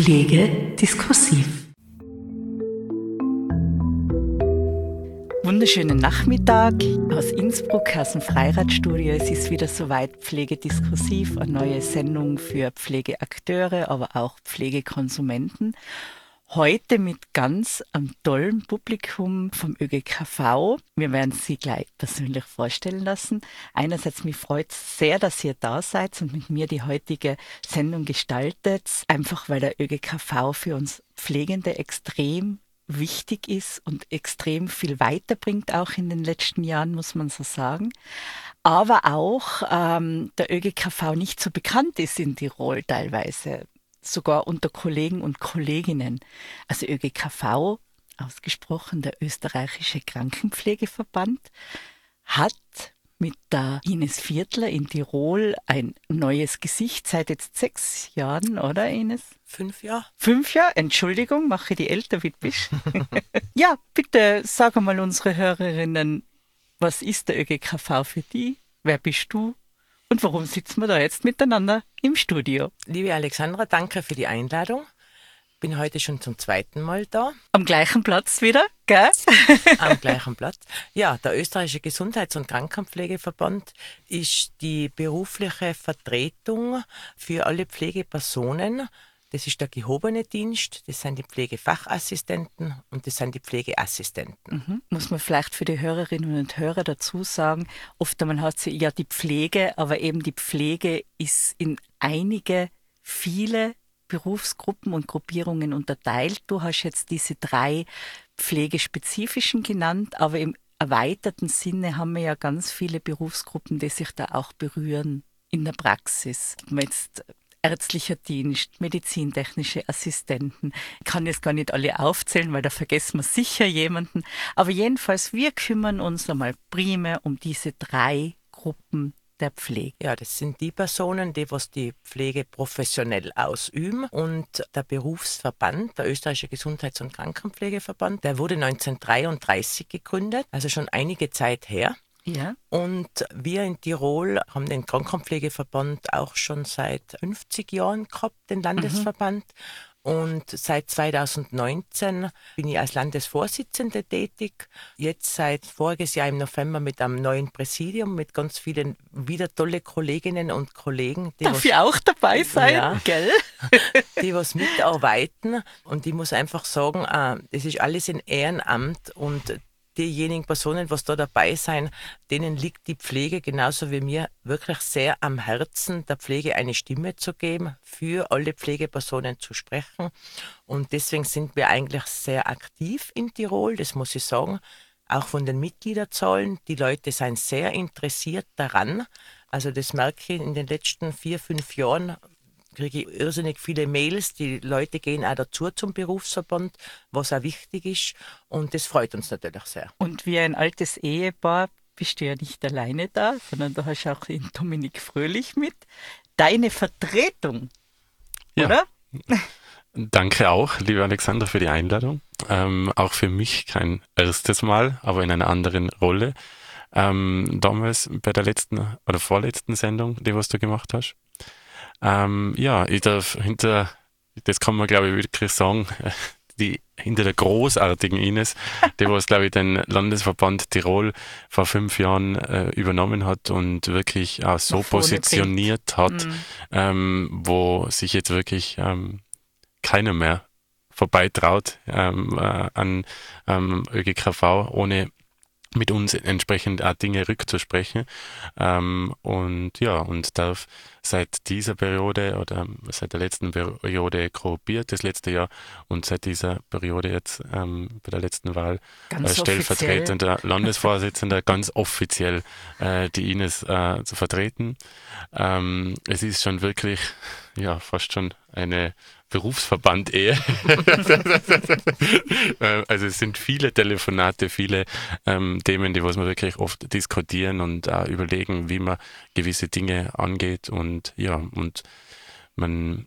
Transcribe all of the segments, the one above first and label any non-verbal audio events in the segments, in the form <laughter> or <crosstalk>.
Pflege diskursiv. Wunderschönen Nachmittag aus Innsbruck, aus dem Freiradstudio. Es ist wieder soweit Pflegediskursiv, eine neue Sendung für Pflegeakteure, aber auch Pflegekonsumenten. Heute mit ganz einem tollen Publikum vom ÖGKV. Wir werden Sie gleich persönlich vorstellen lassen. Einerseits mich freut es sehr, dass ihr da seid und mit mir die heutige Sendung gestaltet. Einfach weil der ÖGKV für uns Pflegende extrem wichtig ist und extrem viel weiterbringt, auch in den letzten Jahren, muss man so sagen. Aber auch ähm, der ÖGKV nicht so bekannt ist in Tirol teilweise sogar unter Kollegen und Kolleginnen. Also ÖGKV, ausgesprochen der österreichische Krankenpflegeverband, hat mit der Ines Viertler in Tirol ein neues Gesicht seit jetzt sechs Jahren, oder Ines? Fünf Jahre. Fünf Jahre, Entschuldigung, mache die älter wie du bist. <laughs> ja, bitte sag mal unsere Hörerinnen, was ist der ÖGKV für die? Wer bist du? Und warum sitzen wir da jetzt miteinander im Studio? Liebe Alexandra, danke für die Einladung. Bin heute schon zum zweiten Mal da. Am gleichen Platz wieder, gell? <laughs> Am gleichen Platz. Ja, der österreichische Gesundheits- und Krankenpflegeverband ist die berufliche Vertretung für alle Pflegepersonen das ist der gehobene Dienst, das sind die Pflegefachassistenten und das sind die Pflegeassistenten. Mhm. Muss man vielleicht für die Hörerinnen und Hörer dazu sagen, oft man hat sie ja die Pflege, aber eben die Pflege ist in einige, viele Berufsgruppen und Gruppierungen unterteilt. Du hast jetzt diese drei pflegespezifischen genannt, aber im erweiterten Sinne haben wir ja ganz viele Berufsgruppen, die sich da auch berühren in der Praxis. Man jetzt ärztlicher Dienst, medizintechnische Assistenten. Ich kann jetzt gar nicht alle aufzählen, weil da vergessen wir sicher jemanden. Aber jedenfalls, wir kümmern uns einmal primär um diese drei Gruppen der Pflege. Ja, das sind die Personen, die was die Pflege professionell ausüben. Und der Berufsverband, der Österreichische Gesundheits- und Krankenpflegeverband, der wurde 1933 gegründet, also schon einige Zeit her. Ja. Und wir in Tirol haben den Krankenpflegeverband auch schon seit 50 Jahren gehabt, den Landesverband. Mhm. Und seit 2019 bin ich als Landesvorsitzende tätig. Jetzt seit voriges Jahr im November mit einem neuen Präsidium, mit ganz vielen wieder tolle Kolleginnen und Kollegen. Die Darf was, ich auch dabei sein, ja, gell? <laughs> die was mitarbeiten. Und ich muss einfach sagen, äh, das ist alles in Ehrenamt und diejenigen Personen, was da dabei sein, denen liegt die Pflege genauso wie mir wirklich sehr am Herzen, der Pflege eine Stimme zu geben, für alle Pflegepersonen zu sprechen. Und deswegen sind wir eigentlich sehr aktiv in Tirol, das muss ich sagen. Auch von den Mitgliederzahlen. Die Leute sind sehr interessiert daran. Also das merke ich in den letzten vier, fünf Jahren kriege ich irrsinnig viele Mails. Die Leute gehen auch dazu zum Berufsverband, was auch wichtig ist. Und das freut uns natürlich sehr. Und wie ein altes Ehepaar bist du ja nicht alleine da, sondern du hast auch den Dominik Fröhlich mit. Deine Vertretung, ja. oder? Danke auch, liebe Alexander, für die Einladung. Ähm, auch für mich kein erstes Mal, aber in einer anderen Rolle. Ähm, damals bei der letzten oder vorletzten Sendung, die was du gemacht hast. Ähm, ja, ich darf hinter, das kann man glaube ich wirklich sagen, <laughs> die hinter der großartigen Ines, die was glaube ich den Landesverband Tirol vor fünf Jahren äh, übernommen hat und wirklich auch so positioniert hat, mhm. ähm, wo sich jetzt wirklich ähm, keiner mehr vorbeitraut ähm, äh, an ähm, ÖGKV, ohne mit uns entsprechend auch Dinge rückzusprechen. Ähm, und ja, und darf seit dieser Periode oder seit der letzten Periode korrupiert, das letzte Jahr, und seit dieser Periode jetzt ähm, bei der letzten Wahl äh, stellvertretender <laughs> Landesvorsitzender ganz offiziell äh, die Ines äh, zu vertreten. Ähm, es ist schon wirklich, ja, fast schon eine Berufsverband eher. <laughs> Äh, also es sind viele Telefonate, viele ähm, Themen, die was wir wirklich oft diskutieren und auch überlegen, wie man gewisse Dinge angeht und ja und man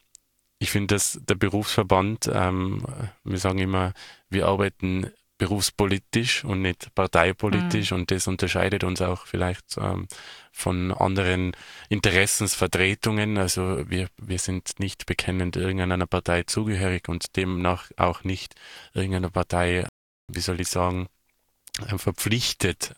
ich finde, dass der Berufsverband, ähm, wir sagen immer, wir arbeiten berufspolitisch und nicht parteipolitisch mhm. und das unterscheidet uns auch vielleicht ähm, von anderen Interessensvertretungen. Also wir, wir sind nicht bekennend irgendeiner Partei zugehörig und demnach auch nicht irgendeiner Partei, wie soll ich sagen, verpflichtet,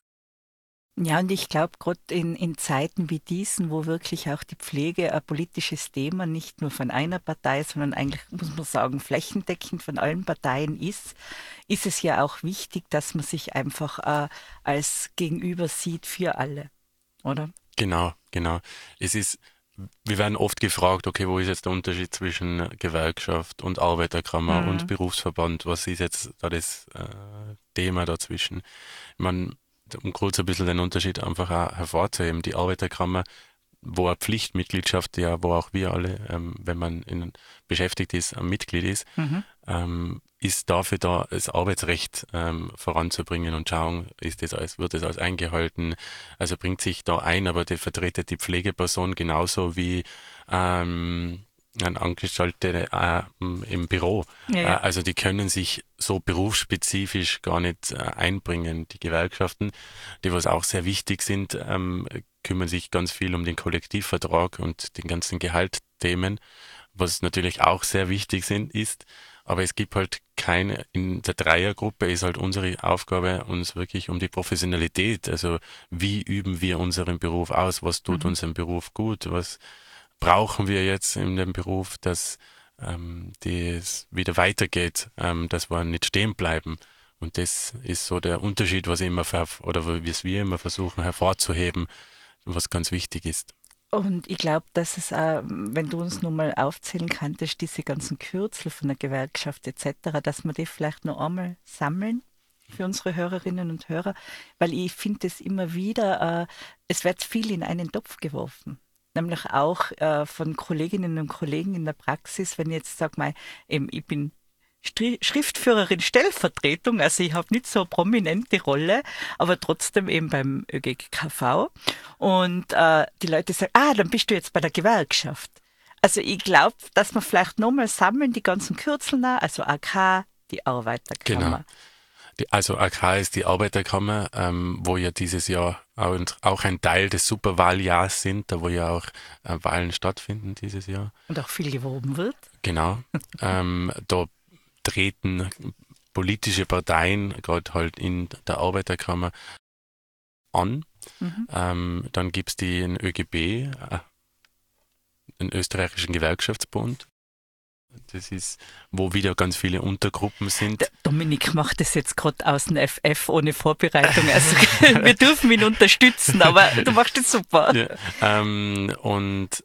ja, und ich glaube, gerade in, in Zeiten wie diesen, wo wirklich auch die Pflege ein politisches Thema nicht nur von einer Partei, sondern eigentlich, muss man sagen, flächendeckend von allen Parteien ist, ist es ja auch wichtig, dass man sich einfach äh, als Gegenüber sieht für alle, oder? Genau, genau. Es ist, wir werden oft gefragt, okay, wo ist jetzt der Unterschied zwischen Gewerkschaft und Arbeiterkammer mhm. und Berufsverband? Was ist jetzt da das äh, Thema dazwischen? Man um kurz ein bisschen den Unterschied einfach auch hervorzuheben, die Arbeiterkammer, wo eine Pflichtmitgliedschaft, ja, wo auch wir alle, ähm, wenn man in, beschäftigt ist, ein Mitglied ist, mhm. ähm, ist dafür da, das Arbeitsrecht ähm, voranzubringen und schauen, ist das alles, wird das alles eingehalten, also bringt sich da ein, aber die vertretet die Pflegeperson genauso wie ähm, ein Angestellte äh, im Büro. Ja, ja. Äh, also die können sich so berufsspezifisch gar nicht äh, einbringen. Die Gewerkschaften, die was auch sehr wichtig sind, ähm, kümmern sich ganz viel um den Kollektivvertrag und den ganzen Gehaltthemen, was natürlich auch sehr wichtig sind, ist. Aber es gibt halt keine, in der Dreiergruppe ist halt unsere Aufgabe, uns wirklich um die Professionalität, also wie üben wir unseren Beruf aus, was tut mhm. unserem Beruf gut, was brauchen wir jetzt in dem Beruf, dass ähm, das wieder weitergeht, ähm, dass wir nicht stehen bleiben. Und das ist so der Unterschied, was immer oder was wir immer versuchen hervorzuheben, was ganz wichtig ist. Und ich glaube, dass es auch, wenn du uns nun mal aufzählen könntest, diese ganzen Kürzel von der Gewerkschaft etc., dass wir die vielleicht noch einmal sammeln für unsere Hörerinnen und Hörer, weil ich finde es immer wieder, äh, es wird viel in einen Topf geworfen nämlich auch äh, von Kolleginnen und Kollegen in der Praxis, wenn ich jetzt sage mal, eben, ich bin Schriftführerin Stellvertretung, also ich habe nicht so eine prominente Rolle, aber trotzdem eben beim ÖGKV. Und äh, die Leute sagen, ah, dann bist du jetzt bei der Gewerkschaft. Also ich glaube, dass wir vielleicht nochmal sammeln, die ganzen Kürzeln, also AK, die Arbeiterkammer. Genau. Die, also AK ist die Arbeiterkammer, ähm, wo ja dieses Jahr auch, auch ein Teil des Superwahljahrs sind, da wo ja auch äh, Wahlen stattfinden dieses Jahr. Und auch viel geworben wird. Genau. <laughs> ähm, da treten politische Parteien, gerade halt in der Arbeiterkammer, an. Mhm. Ähm, dann gibt es den ÖGB, äh, den österreichischen Gewerkschaftsbund, das ist, wo wieder ganz viele Untergruppen sind. Der Dominik macht das jetzt gerade aus dem FF ohne Vorbereitung. Also <laughs> wir dürfen ihn unterstützen, aber du machst das super. Ja, ähm, und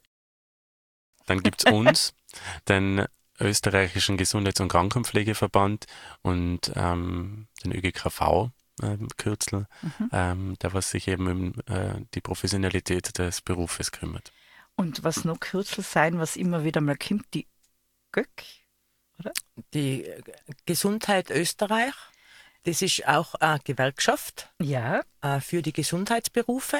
dann gibt es uns, <laughs> den österreichischen Gesundheits- und Krankenpflegeverband und ähm, den ÖGKV. Ähm, Kürzel, mhm. ähm, der was sich eben um äh, die Professionalität des Berufes kümmert. Und was noch Kürzel sein, was immer wieder mal kommt, die Göck, oder? Die Gesundheit Österreich. Das ist auch eine Gewerkschaft ja. Äh, für die Gesundheitsberufe.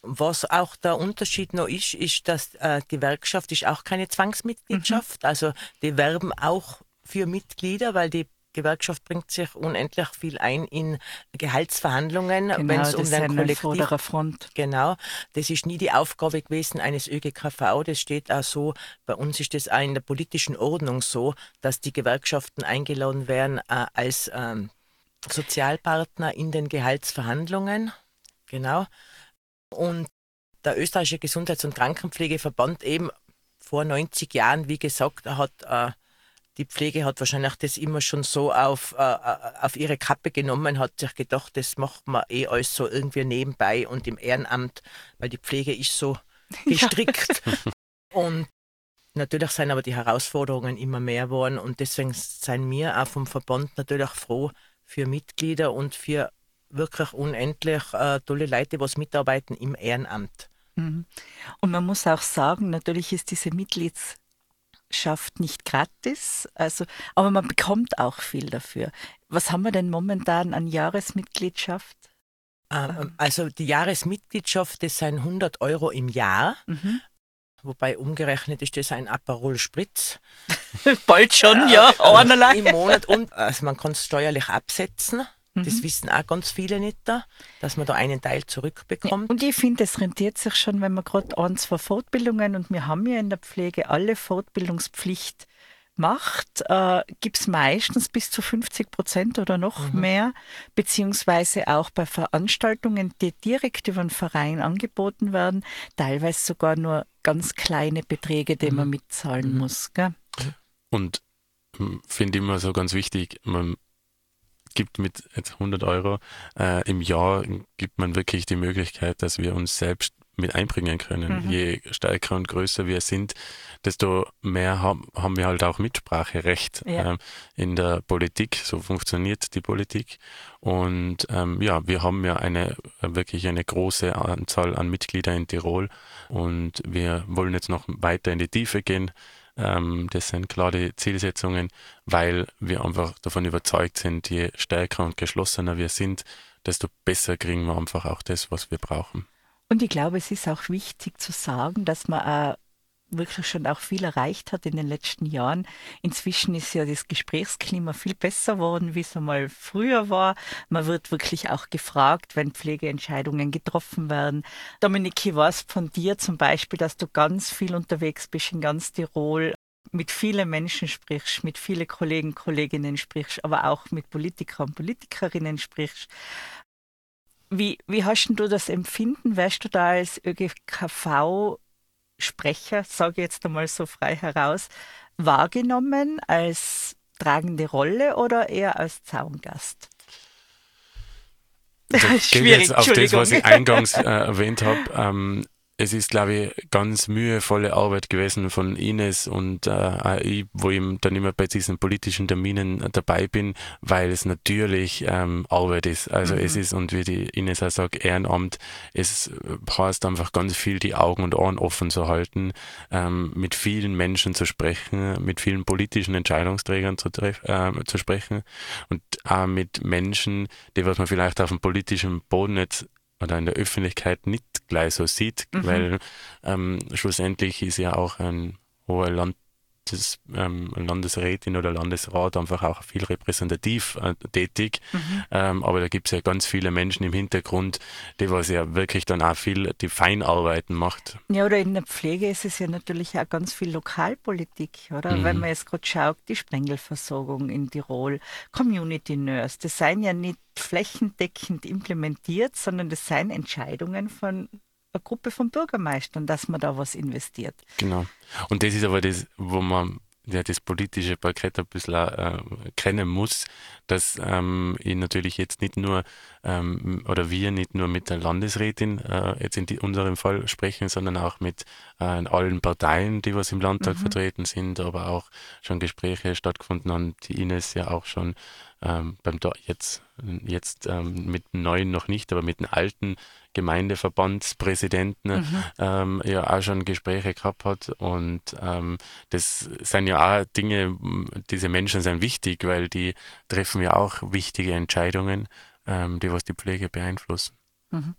Was auch der Unterschied noch ist, ist, dass äh, Gewerkschaft ist auch keine Zwangsmitgliedschaft. Mhm. Also die werben auch für Mitglieder, weil die Gewerkschaft bringt sich unendlich viel ein in Gehaltsverhandlungen, genau, wenn es um den Kollektiv Front. Genau, das ist nie die Aufgabe gewesen eines ÖGKV. Das steht auch so. Bei uns ist das auch in der politischen Ordnung so, dass die Gewerkschaften eingeladen werden äh, als ähm, Sozialpartner in den Gehaltsverhandlungen. Genau. Und der österreichische Gesundheits- und Krankenpflegeverband eben vor 90 Jahren, wie gesagt, hat äh, die Pflege hat wahrscheinlich das immer schon so auf, äh, äh, auf ihre Kappe genommen, hat sich gedacht, das macht man eh alles so irgendwie nebenbei und im Ehrenamt, weil die Pflege ist so <laughs> gestrickt. Ja. <laughs> Und natürlich sind aber die Herausforderungen immer mehr geworden und deswegen sind wir auch vom Verband natürlich froh für Mitglieder und für wirklich unendlich äh, tolle Leute, die mitarbeiten im Ehrenamt. Mhm. Und man muss auch sagen, natürlich ist diese Mitglieds schafft nicht gratis, also, aber man bekommt auch viel dafür. Was haben wir denn momentan an Jahresmitgliedschaft? Ähm, also die Jahresmitgliedschaft, das sind 100 Euro im Jahr. Mhm. Wobei umgerechnet ist das ein Aperol Spritz. <laughs> Bald schon, ja, einerlei. Im Monat. Und also man kann es steuerlich absetzen. Das mhm. wissen auch ganz viele nicht da, dass man da einen Teil zurückbekommt. und ich finde, es rentiert sich schon, wenn man gerade ein, zwei Fortbildungen und wir haben ja in der Pflege alle Fortbildungspflicht macht, äh, gibt es meistens bis zu 50 Prozent oder noch mhm. mehr, beziehungsweise auch bei Veranstaltungen, die direkt über den Verein angeboten werden, teilweise sogar nur ganz kleine Beträge, die mhm. man mitzahlen mhm. muss. Gell? Und hm, finde ich immer so ganz wichtig, man gibt mit 100 Euro äh, im Jahr, gibt man wirklich die Möglichkeit, dass wir uns selbst mit einbringen können. Mhm. Je stärker und größer wir sind, desto mehr haben, haben wir halt auch Mitspracherecht ja. ähm, in der Politik. So funktioniert die Politik. Und ähm, ja, wir haben ja eine wirklich eine große Anzahl an Mitgliedern in Tirol und wir wollen jetzt noch weiter in die Tiefe gehen. Ähm, das sind klar die Zielsetzungen, weil wir einfach davon überzeugt sind, je stärker und geschlossener wir sind, desto besser kriegen wir einfach auch das, was wir brauchen. Und ich glaube, es ist auch wichtig zu sagen, dass man auch wirklich schon auch viel erreicht hat in den letzten Jahren. Inzwischen ist ja das Gesprächsklima viel besser geworden, wie es einmal früher war. Man wird wirklich auch gefragt, wenn Pflegeentscheidungen getroffen werden. Dominik, ich weiß von dir zum Beispiel, dass du ganz viel unterwegs bist in ganz Tirol, mit vielen Menschen sprichst, mit vielen Kollegen, Kolleginnen sprichst, aber auch mit Politikern und Politikerinnen sprichst. Wie, wie hast du das Empfinden? Wärst du da als ÖGKV-Sprecher, sage ich jetzt einmal so frei heraus, wahrgenommen als tragende Rolle oder eher als Zaungast? Schwierig, <laughs> jetzt auf das, was ich eingangs <laughs> äh, erwähnt habe. Ähm, es ist, glaube ich, ganz mühevolle Arbeit gewesen von Ines und äh, ich, wo ich dann immer bei diesen politischen Terminen dabei bin, weil es natürlich ähm, Arbeit ist. Also mhm. es ist, und wie die Ines auch sagt, Ehrenamt, es heißt einfach ganz viel, die Augen und Ohren offen zu halten, ähm, mit vielen Menschen zu sprechen, mit vielen politischen Entscheidungsträgern zu, äh, zu sprechen und auch mit Menschen, die was man vielleicht auf dem politischen Boden jetzt oder in der Öffentlichkeit nicht gleich so sieht, mhm. weil ähm, schlussendlich ist ja auch ein hoher Land das ähm, Landesrätin oder Landesrat einfach auch viel repräsentativ äh, tätig. Mhm. Ähm, aber da gibt es ja ganz viele Menschen im Hintergrund, die was ja wirklich dann auch viel die Feinarbeiten macht. Ja, oder in der Pflege ist es ja natürlich auch ganz viel Lokalpolitik, oder? Mhm. Wenn man jetzt gerade schaut, die Sprengelversorgung in Tirol, Community Nurse, das seien ja nicht flächendeckend implementiert, sondern das seien Entscheidungen von eine Gruppe von Bürgermeistern, dass man da was investiert. Genau. Und das ist aber das, wo man ja, das politische Parkett ein bisschen äh, kennen muss, dass ähm, ich natürlich jetzt nicht nur ähm, oder wir nicht nur mit der Landesrätin äh, jetzt in die, unserem Fall sprechen, sondern auch mit äh, allen Parteien, die was im Landtag mhm. vertreten sind, aber auch schon Gespräche stattgefunden haben, die Ines ja auch schon ähm, beim jetzt, jetzt ähm, mit dem neuen noch nicht, aber mit dem alten Gemeindeverbandspräsidenten mhm. ähm, ja auch schon Gespräche gehabt hat. Und ähm, das sind ja auch Dinge, diese Menschen sind wichtig, weil die treffen ja auch wichtige Entscheidungen, ähm, die was die Pflege beeinflussen. Mhm.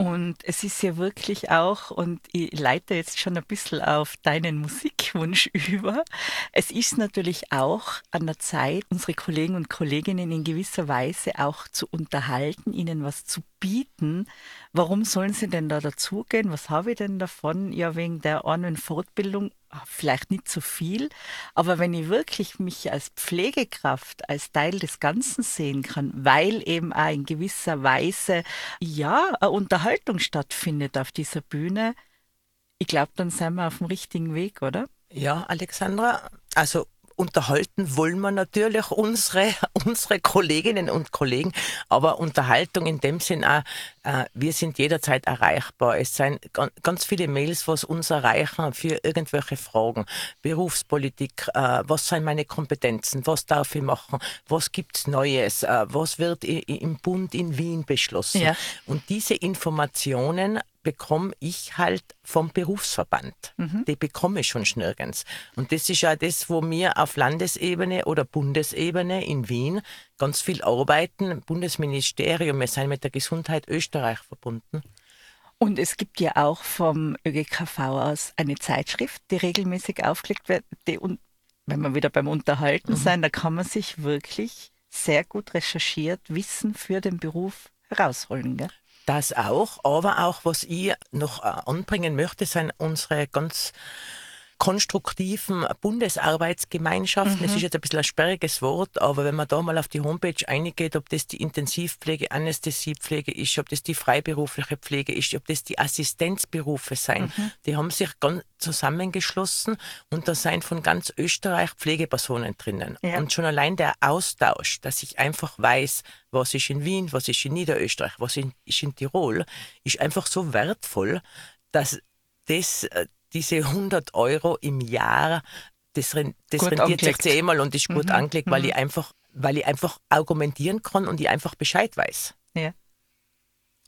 Und es ist ja wirklich auch, und ich leite jetzt schon ein bisschen auf deinen Musikwunsch <laughs> über, es ist natürlich auch an der Zeit, unsere Kollegen und Kolleginnen in gewisser Weise auch zu unterhalten, ihnen was zu bieten. Warum sollen sie denn da dazugehen? Was habe ich denn davon? Ja, wegen der einen Fortbildung vielleicht nicht so viel, aber wenn ich wirklich mich als Pflegekraft, als Teil des Ganzen sehen kann, weil eben auch in gewisser Weise, ja, eine Unterhaltung stattfindet auf dieser Bühne, ich glaube, dann sind wir auf dem richtigen Weg, oder? Ja, Alexandra, also unterhalten wollen wir natürlich unsere, <laughs> unsere Kolleginnen und Kollegen, aber Unterhaltung in dem Sinn auch, äh, wir sind jederzeit erreichbar. Es sind ganz viele Mails, was uns erreichen für irgendwelche Fragen. Berufspolitik, äh, was sind meine Kompetenzen, was darf ich machen, was gibt's Neues, äh, was wird im Bund in Wien beschlossen. Ja. Und diese Informationen bekomme ich halt vom Berufsverband. Mhm. Die bekomme ich schon nirgends. Und das ist ja das, wo wir auf Landesebene oder Bundesebene in Wien ganz viel arbeiten. Bundesministerium, wir sind mit der Gesundheit Österreich verbunden. Und es gibt ja auch vom ÖGKV aus eine Zeitschrift, die regelmäßig aufgelegt wird. Die, und wenn wir wieder beim Unterhalten mhm. sein, da kann man sich wirklich sehr gut recherchiert Wissen für den Beruf herausholen. Gell? Das auch, aber auch, was ich noch äh, anbringen möchte, sind unsere ganz konstruktiven Bundesarbeitsgemeinschaften. Mhm. ist jetzt ein bisschen ein sperriges Wort, aber wenn man da mal auf die Homepage eingeht, ob das die Intensivpflege, Anästhesiepflege ist, ob das die freiberufliche Pflege ist, ob das die Assistenzberufe sein, mhm. die haben sich ganz zusammengeschlossen und da sind von ganz Österreich Pflegepersonen drinnen. Ja. Und schon allein der Austausch, dass ich einfach weiß, was ist in Wien, was ist in Niederösterreich, was ist in Tirol, ist einfach so wertvoll, dass das äh, diese 100 Euro im Jahr, das, das rendiert angelegt. sich zehnmal und ist gut mhm. angelegt, weil mhm. ich einfach, weil ich einfach argumentieren kann und ich einfach Bescheid weiß. Ja.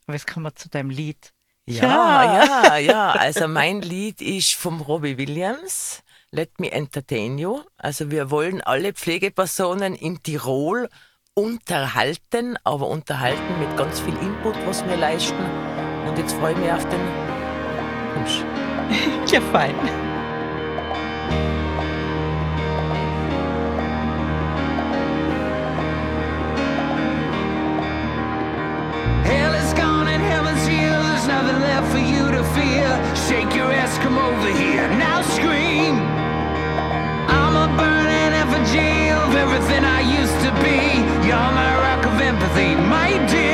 Aber jetzt kommen wir zu deinem Lied. Ja, ja, ja, ja. <laughs> Also mein Lied ist vom Robbie Williams. Let me entertain you. Also wir wollen alle Pflegepersonen in Tirol unterhalten, aber unterhalten mit ganz viel Input, was wir leisten. Und jetzt freue ich mich auf den Wunsch. <laughs> ja, fein. Hell is gone and heaven's here. There's nothing left for you to fear. Shake your ass, come over here. Now scream. I'm a burning effigy of everything I used to be. You're my rock of empathy, my dear.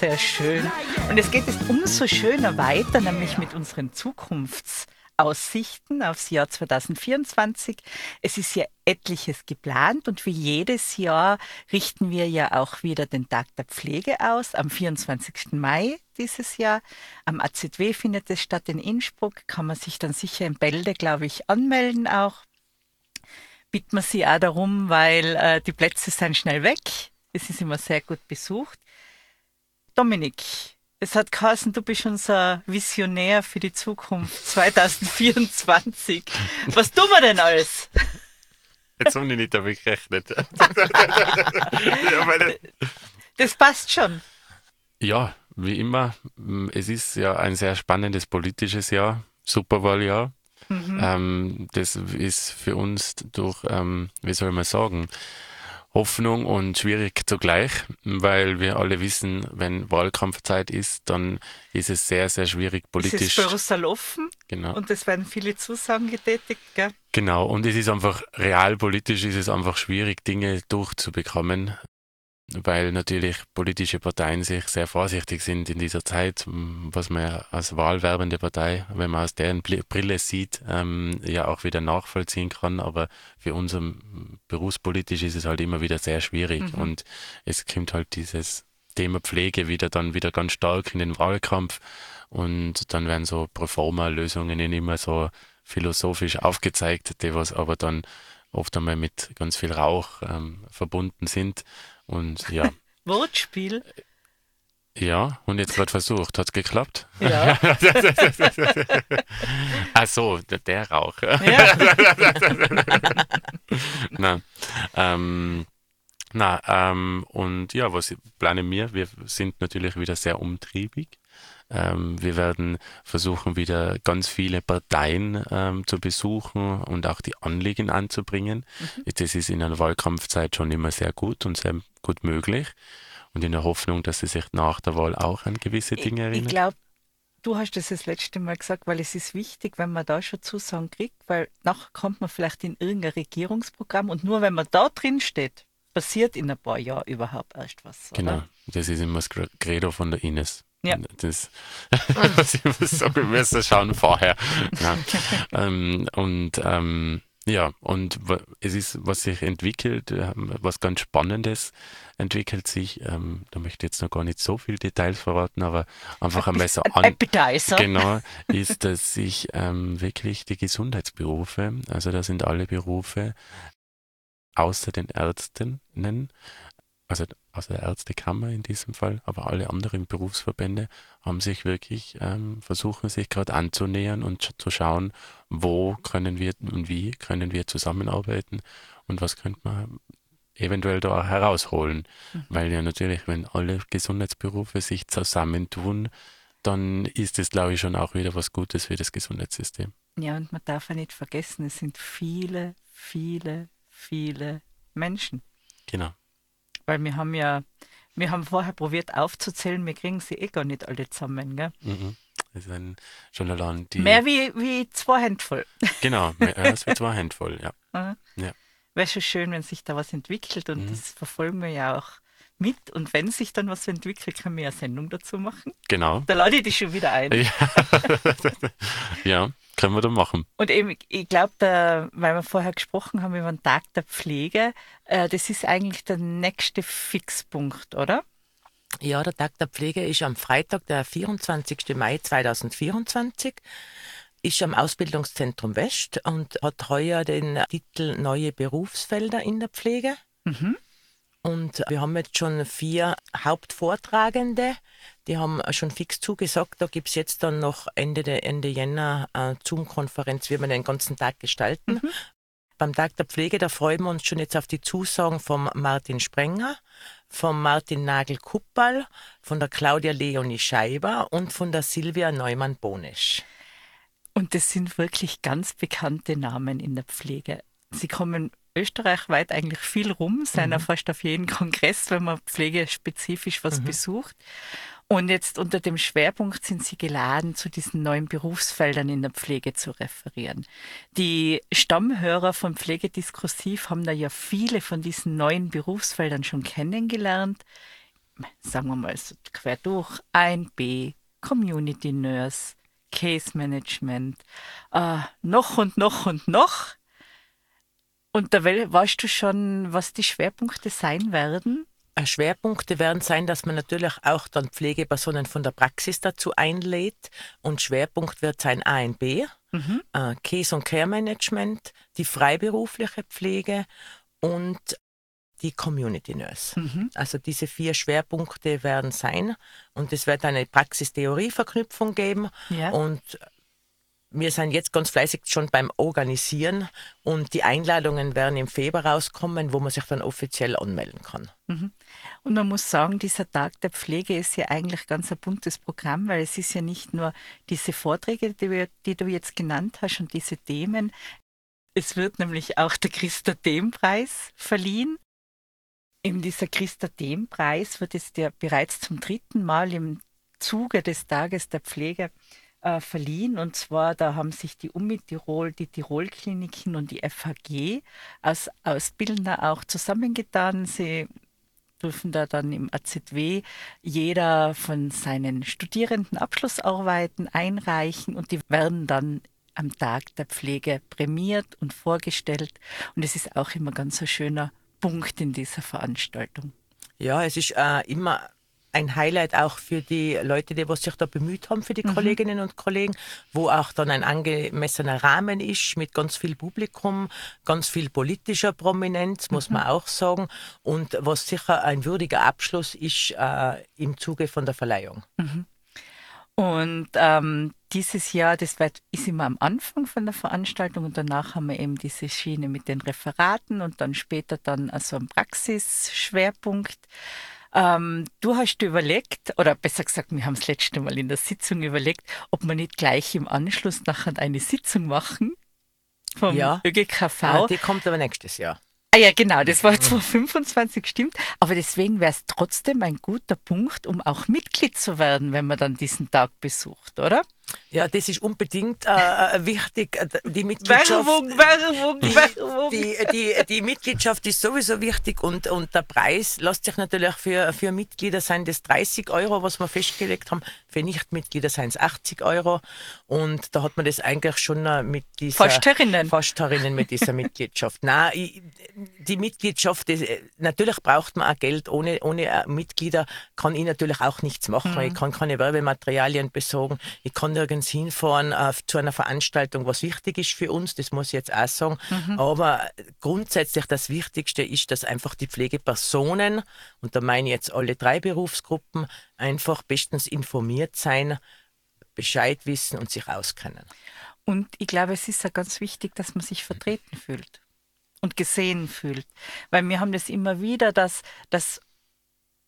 Sehr schön. Und es geht jetzt umso schöner weiter, nämlich mit unseren Zukunfts- Aussichten aufs Jahr 2024. Es ist ja etliches geplant und wie jedes Jahr richten wir ja auch wieder den Tag der Pflege aus am 24. Mai dieses Jahr. Am AZW findet es statt in Innsbruck, kann man sich dann sicher in Bälde, glaube ich, anmelden auch. Bitten wir sie auch darum, weil äh, die Plätze sind schnell weg. Es ist immer sehr gut besucht. Dominik, es hat geheißen, du bist unser Visionär für die Zukunft 2024. Was tun wir denn alles? Jetzt habe ich nicht damit gerechnet. <laughs> das passt schon. Ja, wie immer. Es ist ja ein sehr spannendes politisches Jahr, Superwahljahr. Mhm. Ähm, das ist für uns durch, ähm, wie soll man sagen, Hoffnung und schwierig zugleich, weil wir alle wissen, wenn Wahlkampfzeit ist, dann ist es sehr, sehr schwierig politisch. Es ist Brüssel offen genau. und es werden viele Zusagen getätigt. Gell? Genau, und es ist einfach realpolitisch ist es einfach schwierig, Dinge durchzubekommen weil natürlich politische Parteien sich sehr vorsichtig sind in dieser Zeit, was man als wahlwerbende Partei, wenn man aus deren Brille sieht, ähm, ja auch wieder nachvollziehen kann. Aber für uns berufspolitisch ist es halt immer wieder sehr schwierig mhm. und es kommt halt dieses Thema Pflege wieder dann wieder ganz stark in den Wahlkampf und dann werden so Proforma-Lösungen immer so philosophisch aufgezeigt, die was aber dann oft einmal mit ganz viel Rauch ähm, verbunden sind und <laughs> ja. Wortspiel. Ja, und jetzt gerade versucht. Hat es geklappt? Ja. <laughs> Ach so, der, der Rauch. Ja. <laughs> na, ähm, na ähm, und ja, was planen wir? Wir sind natürlich wieder sehr umtriebig. Ähm, wir werden versuchen, wieder ganz viele Parteien ähm, zu besuchen und auch die Anliegen anzubringen. Mhm. Das ist in einer Wahlkampfzeit schon immer sehr gut und sehr gut möglich. Und in der Hoffnung, dass sie sich nach der Wahl auch an gewisse Dinge erinnern. Ich glaube, du hast das das letzte Mal gesagt, weil es ist wichtig, wenn man da schon Zusagen kriegt, weil nachher kommt man vielleicht in irgendein Regierungsprogramm und nur wenn man da drin steht, passiert in ein paar Jahren überhaupt erst was. Oder? Genau, das ist immer das Credo von der Ines. Ja. Das, ich muss sagen, wir müssen schauen vorher. Ja. <laughs> ähm, und ähm, ja, und es ist, was sich entwickelt, ähm, was ganz Spannendes entwickelt sich. Ähm, da möchte ich jetzt noch gar nicht so viele Details verraten, aber einfach einmal so an. Appetizer. Genau, <laughs> ist, dass sich ähm, wirklich die Gesundheitsberufe, also da sind alle Berufe außer den Ärzten, also aus der Ärztekammer in diesem Fall, aber alle anderen Berufsverbände haben sich wirklich ähm, versuchen, sich gerade anzunähern und zu schauen, wo können wir und wie können wir zusammenarbeiten und was könnte man eventuell da herausholen. Mhm. Weil ja natürlich, wenn alle Gesundheitsberufe sich zusammentun, dann ist es, glaube ich, schon auch wieder was Gutes für das Gesundheitssystem. Ja, und man darf ja nicht vergessen, es sind viele, viele, viele Menschen. Genau. Weil wir haben ja, wir haben vorher probiert aufzuzählen, wir kriegen sie eh gar nicht alle zusammen, gell? Mhm. Das sind schon allein die. Mehr wie, wie zwei Hände voll. Genau, mehr als wie zwei Hände voll, ja. Mhm. <laughs> ja. Wäre schon schön, wenn sich da was entwickelt und mhm. das verfolgen wir ja auch mit. Und wenn sich dann was entwickelt, können wir eine Sendung dazu machen. Genau. Da lade ich dich schon wieder ein. Ja, <laughs> ja können wir da machen. Und eben, ich glaube, weil wir vorher gesprochen haben über den Tag der Pflege, äh, das ist eigentlich der nächste Fixpunkt, oder? Ja, der Tag der Pflege ist am Freitag, der 24. Mai 2024 ist am Ausbildungszentrum West und hat heuer den Titel Neue Berufsfelder in der Pflege. Mhm. Und wir haben jetzt schon vier Hauptvortragende, die haben schon fix zugesagt. Da gibt es jetzt dann noch Ende, der, Ende Jänner eine Zoom-Konferenz, wie wir den ganzen Tag gestalten. Mhm. Beim Tag der Pflege, da freuen wir uns schon jetzt auf die Zusagen vom Martin Sprenger, vom Martin Nagel-Kuppal, von der Claudia Leonie Scheiber und von der Silvia Neumann-Bonesch. Und das sind wirklich ganz bekannte Namen in der Pflege. Sie kommen österreichweit eigentlich viel rum, sind mhm. fast auf jeden Kongress, wenn man pflegespezifisch was mhm. besucht. Und jetzt unter dem Schwerpunkt sind Sie geladen, zu diesen neuen Berufsfeldern in der Pflege zu referieren. Die Stammhörer von Pflegediskursiv haben da ja viele von diesen neuen Berufsfeldern schon kennengelernt. Sagen wir mal so quer durch. 1b, Community Nurse, Case Management, äh, noch und noch und noch. Und da weißt du schon, was die Schwerpunkte sein werden? Äh, Schwerpunkte werden sein, dass man natürlich auch dann Pflegepersonen von der Praxis dazu einlädt. Und Schwerpunkt wird sein A und B, mhm. äh, Case- und Care-Management, die freiberufliche Pflege und die Community Nurse. Mhm. Also diese vier Schwerpunkte werden sein und es wird eine Praxis-Theorie-Verknüpfung geben ja. und wir sind jetzt ganz fleißig schon beim Organisieren und die Einladungen werden im Februar rauskommen, wo man sich dann offiziell anmelden kann. Mhm. Und man muss sagen, dieser Tag der Pflege ist ja eigentlich ganz ein buntes Programm, weil es ist ja nicht nur diese Vorträge, die, wir, die du jetzt genannt hast und diese Themen. Es wird nämlich auch der Christa Dem-Preis verliehen. In dieser Christa Dem-Preis wird es ja bereits zum dritten Mal im Zuge des Tages der Pflege äh, verliehen. Und zwar, da haben sich die UMI Tirol, die Tirol-Kliniken und die FHG als Ausbildner auch zusammengetan. Sie dürfen da dann im AZW jeder von seinen Studierenden Abschlussarbeiten einreichen und die werden dann am Tag der Pflege prämiert und vorgestellt. Und es ist auch immer ganz ein schöner Punkt in dieser Veranstaltung. Ja, es ist äh, immer ein Highlight auch für die Leute, die was sich da bemüht haben, für die mhm. Kolleginnen und Kollegen, wo auch dann ein angemessener Rahmen ist mit ganz viel Publikum, ganz viel politischer Prominenz, muss mhm. man auch sagen, und was sicher ein würdiger Abschluss ist äh, im Zuge von der Verleihung. Mhm. Und ähm, dieses Jahr, das ist immer am Anfang von der Veranstaltung und danach haben wir eben diese Schiene mit den Referaten und dann später dann also ein Praxisschwerpunkt. Ähm, du hast überlegt, oder besser gesagt, wir haben das letzte Mal in der Sitzung überlegt, ob wir nicht gleich im Anschluss nachher eine Sitzung machen vom ja. ÖGKV. Ja, die kommt aber nächstes Jahr. Ah ja, genau, das war 2025, stimmt. Aber deswegen wäre es trotzdem ein guter Punkt, um auch Mitglied zu werden, wenn man dann diesen Tag besucht, oder? Ja, das ist unbedingt äh, äh wichtig. Äh, die Mitgliedschaft, Werbung, Werbung, Werbung. Die, die, die, Mitgliedschaft ist sowieso wichtig und, und der Preis lässt sich natürlich für, für Mitglieder sein, das 30 Euro, was wir festgelegt haben. Für Nichtmitglieder seien es 80 Euro. Und da hat man das eigentlich schon äh, mit dieser. Fast herinnen mit dieser Mitgliedschaft. Nein, ich, die Mitgliedschaft, das, natürlich braucht man auch Geld. Ohne, ohne Mitglieder kann ich natürlich auch nichts machen. Mhm. Ich kann keine Werbematerialien besorgen. Ich kann nirgends hinfahren äh, zu einer Veranstaltung, was wichtig ist für uns, das muss ich jetzt auch sagen. Mhm. Aber grundsätzlich das Wichtigste ist, dass einfach die Pflegepersonen, und da meine ich jetzt alle drei Berufsgruppen, einfach bestens informiert sein, Bescheid wissen und sich auskennen. Und ich glaube, es ist ja ganz wichtig, dass man sich vertreten fühlt und gesehen fühlt. Weil wir haben das immer wieder, dass, dass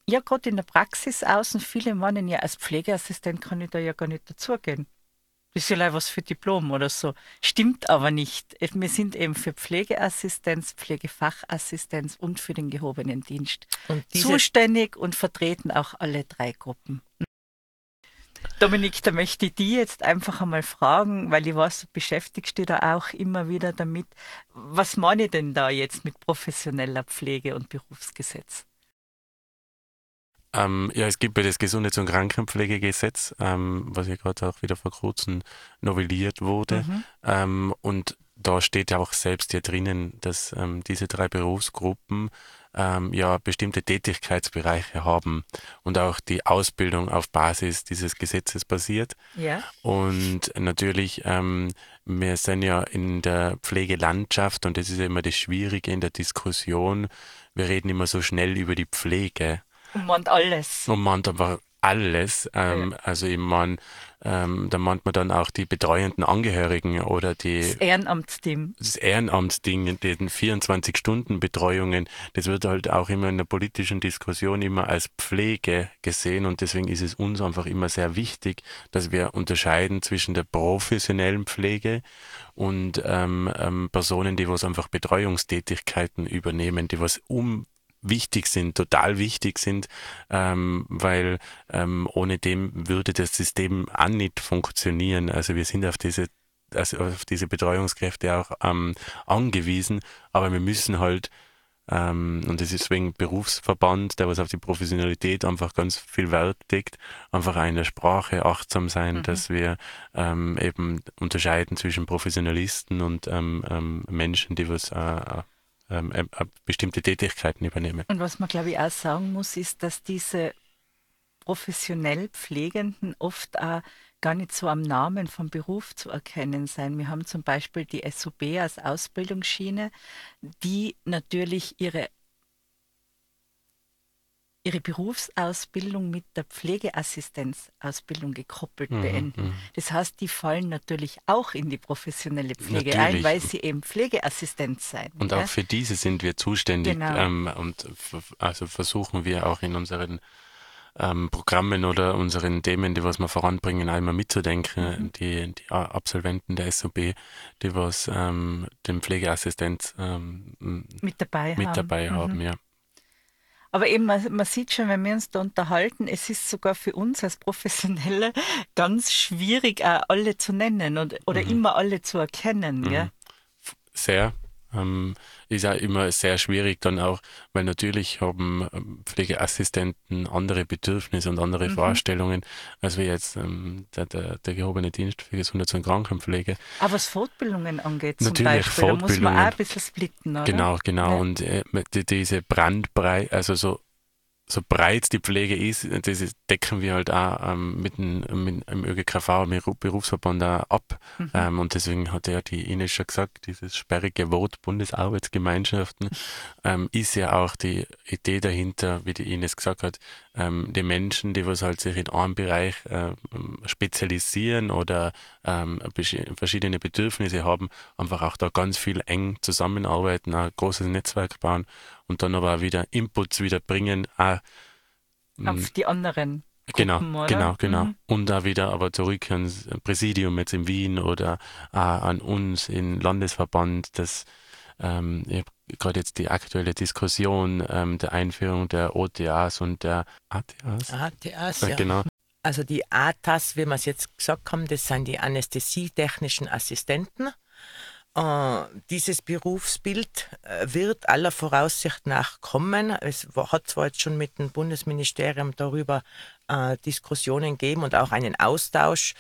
ja gerade in der Praxis außen viele meinen, ja, als Pflegeassistent kann ich da ja gar nicht dazugehen. Das ist ja was für Diplom oder so. Stimmt aber nicht. Wir sind eben für Pflegeassistenz, Pflegefachassistenz und für den gehobenen Dienst und zuständig und vertreten auch alle drei Gruppen. Dominik, da möchte ich die jetzt einfach einmal fragen, weil ich weiß, du beschäftigst dich da auch immer wieder damit. Was meine ich denn da jetzt mit professioneller Pflege und Berufsgesetz? Ähm, ja, es gibt ja das Gesundheits- und Krankenpflegegesetz, ähm, was ja gerade auch wieder vor kurzem novelliert wurde. Mhm. Ähm, und da steht ja auch selbst hier drinnen, dass ähm, diese drei Berufsgruppen ähm, ja bestimmte Tätigkeitsbereiche haben und auch die Ausbildung auf Basis dieses Gesetzes basiert. Ja. Und natürlich, ähm, wir sind ja in der Pflegelandschaft und das ist ja immer das Schwierige in der Diskussion. Wir reden immer so schnell über die Pflege. Und meint alles. Und meint einfach alles. Ähm, ja. Also ich meine, ähm, da meint man dann auch die betreuenden Angehörigen oder die das Ehrenamtsteam. Das Ehrenamtsding, den 24-Stunden-Betreuungen, das wird halt auch immer in der politischen Diskussion immer als Pflege gesehen und deswegen ist es uns einfach immer sehr wichtig, dass wir unterscheiden zwischen der professionellen Pflege und ähm, ähm, Personen, die was einfach Betreuungstätigkeiten übernehmen, die was um wichtig sind, total wichtig sind, ähm, weil ähm, ohne dem würde das System auch nicht funktionieren. Also wir sind auf diese also auf diese Betreuungskräfte auch ähm, angewiesen, aber wir müssen halt Ähm, und es ist deswegen Berufsverband, der was auf die Professionalität einfach ganz viel Wert legt. Einfach in der Sprache achtsam sein, mhm. dass wir ähm, eben unterscheiden zwischen Professionalisten und ähm, ähm Menschen, die was äh, ähm, äh, bestimmte Tätigkeiten übernehmen. Und was man, glaube ich, auch sagen muss, ist, dass diese professionell Pflegenden oft auch gar nicht so am Namen vom Beruf zu erkennen sein. Wir haben zum Beispiel die SUB als Ausbildungsschiene, die natürlich ihre ihre Berufsausbildung mit der Pflegeassistenzausbildung gekoppelt mhm, beenden. Mhm. Das heißt, die fallen natürlich auch in die professionelle Pflege natürlich. ein, weil sie eben Pflegeassistent sein. Und ja? auch für diese sind wir zuständig genau. ähm, und also versuchen wir auch in unseren ähm, Programmen oder unseren Themen, die was wir voranbringen, einmal mitzudenken. Mhm. Die, die Absolventen der SOB, die was ähm, den Pflegeassistent ähm, mit dabei mit haben. Dabei mhm. haben ja. Aber eben, man, man, sieht schon, wenn wir uns da unterhalten, es ist sogar für uns als Professionelle <laughs> ganz schwierig, auch alle zu nennen und, oder mhm. immer alle zu erkennen. Mhm. Sehr. Ähm, ist auch immer sehr schwierig dann auch, weil natürlich haben ähm, Pflegeassistenten andere Bedürfnisse und andere mhm. Vorstellungen, als wir jetzt ähm, der, der, der gehobene Dienst für Gesundheits- und Krankenpflege. Aber was Fortbildungen angeht zum natürlich Beispiel, Fortbildungen, da muss man auch ein bisschen splitten, oder? Genau, genau. Ja. Und äh, die, diese Brandbrei, also so so breit die Pflege ist, das decken wir halt auch ähm, mit, dem, mit dem ÖGKV, mit dem Berufsverband auch ab. Mhm. Ähm, und deswegen hat ja die Ines schon gesagt, dieses sperrige Wort Bundesarbeitsgemeinschaften ähm, ist ja auch die Idee dahinter, wie die Ines gesagt hat, ähm, die Menschen, die was halt sich in einem Bereich äh, spezialisieren oder ähm, verschiedene Bedürfnisse haben, einfach auch da ganz viel eng zusammenarbeiten, ein großes Netzwerk bauen und dann aber auch wieder Inputs wieder bringen. Auch, mm, Auf die anderen. Genau, Gruppen, genau, genau. Mhm. Und da wieder aber zurück ans Präsidium jetzt in Wien oder äh, an uns in Landesverband, das ähm, gerade jetzt die aktuelle Diskussion ähm, der Einführung der OTAs und der ATAs. ATAs, ja. Genau. Also die ATAs, wie wir es jetzt gesagt haben, das sind die anästhesietechnischen Assistenten. Äh, dieses Berufsbild äh, wird aller Voraussicht nach kommen. Es hat zwar jetzt schon mit dem Bundesministerium darüber äh, Diskussionen gegeben und auch einen Austausch.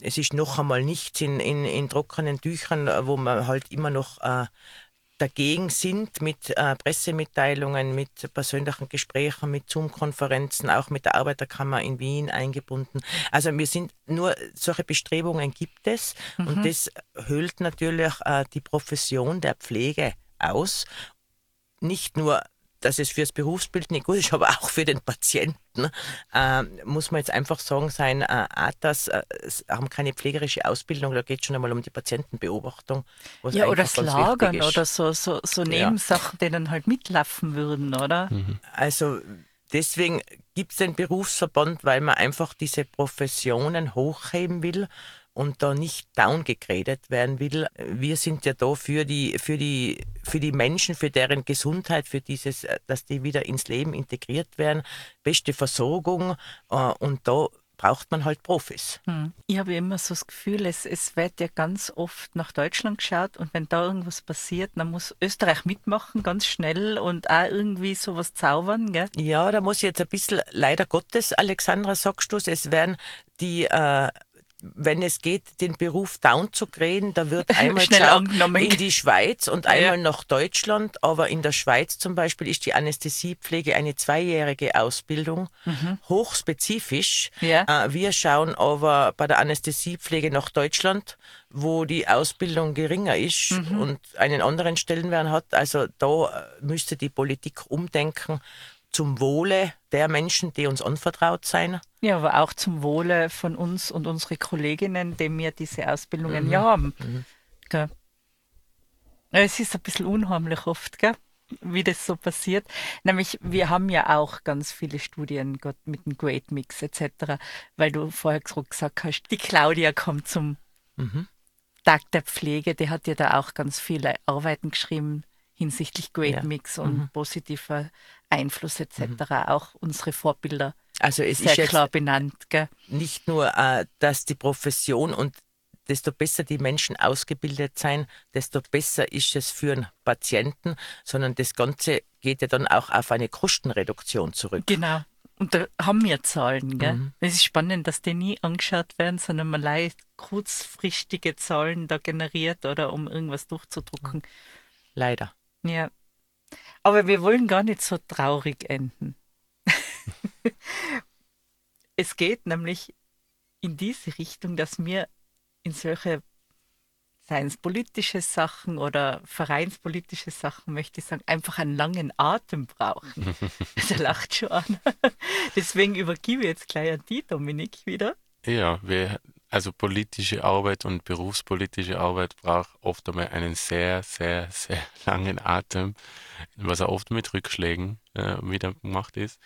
Es ist noch einmal nichts in, in, in trockenen Tüchern, wo man halt immer noch äh, dagegen sind mit äh, Pressemitteilungen, mit persönlichen Gesprächen, mit Zoom-Konferenzen, auch mit der Arbeiterkammer in Wien eingebunden. Also wir sind nur solche Bestrebungen gibt es mhm. und das höhlt natürlich äh, die Profession der Pflege aus. Nicht nur dass es fürs Berufsbild nicht gut <laughs> ist, aber auch für den Patienten, äh, muss man jetzt einfach sagen, sein äh, ATAS äh, haben keine pflegerische Ausbildung, da geht es schon einmal um die Patientenbeobachtung. Ja, oder das Lagern oder so, so, so Nebensachen, ja. die dann halt mitlaufen würden, oder? Mhm. Also deswegen gibt es den Berufsverband, weil man einfach diese Professionen hochheben will und da nicht downgegradet werden will. Wir sind ja da für die, für die, für die Menschen, für deren Gesundheit, für dieses, dass die wieder ins Leben integriert werden, beste Versorgung äh, und da braucht man halt Profis. Hm. Ich habe immer so das Gefühl, es, es wird ja ganz oft nach Deutschland geschaut und wenn da irgendwas passiert, dann muss Österreich mitmachen, ganz schnell und auch irgendwie sowas zaubern. Gell? Ja, da muss ich jetzt ein bisschen, leider Gottes, Alexandra, sagst du es, werden die äh, wenn es geht, den Beruf down zu kriegen, da wird <laughs> einmal in die Schweiz und einmal ja. nach Deutschland. Aber in der Schweiz zum Beispiel ist die Anästhesiepflege eine zweijährige Ausbildung, mhm. hochspezifisch. Ja. Äh, wir schauen aber bei der Anästhesiepflege nach Deutschland, wo die Ausbildung geringer ist mhm. und einen anderen Stellenwert hat. Also da äh, müsste die Politik umdenken zum Wohle der Menschen, die uns anvertraut sein. Ja, aber auch zum Wohle von uns und unsere Kolleginnen, die wir diese Ausbildungen mhm. ja haben. Mhm. Es ist ein bisschen unheimlich oft, gell? wie das so passiert. Nämlich, wir haben ja auch ganz viele Studien Gott, mit dem Great Mix etc., weil du vorher gesagt hast, die Claudia kommt zum mhm. Tag der Pflege, die hat ja da auch ganz viele Arbeiten geschrieben hinsichtlich Great ja. Mix und mhm. positiver Einfluss etc. Mhm. Auch unsere Vorbilder also es sehr ist klar benannt. Gell? Nicht nur, äh, dass die Profession und desto besser die Menschen ausgebildet sein, desto besser ist es für einen Patienten, sondern das Ganze geht ja dann auch auf eine Kostenreduktion zurück. Genau. Und da haben wir Zahlen, gell? Mhm. Es ist spannend, dass die nie angeschaut werden, sondern man leicht kurzfristige Zahlen da generiert oder um irgendwas durchzudrucken. Leider. Ja. Aber wir wollen gar nicht so traurig enden. <laughs> es geht nämlich in diese Richtung, dass wir in solche seien es politische Sachen oder vereinspolitische Sachen, möchte ich sagen, einfach einen langen Atem brauchen. Der <laughs> lacht schon an. Deswegen übergebe ich jetzt gleich an die Dominik wieder. Ja, wir, also politische Arbeit und berufspolitische Arbeit braucht oft einmal einen sehr, sehr, sehr <laughs> langen Atem, was auch oft mit Rückschlägen äh, wieder gemacht ist.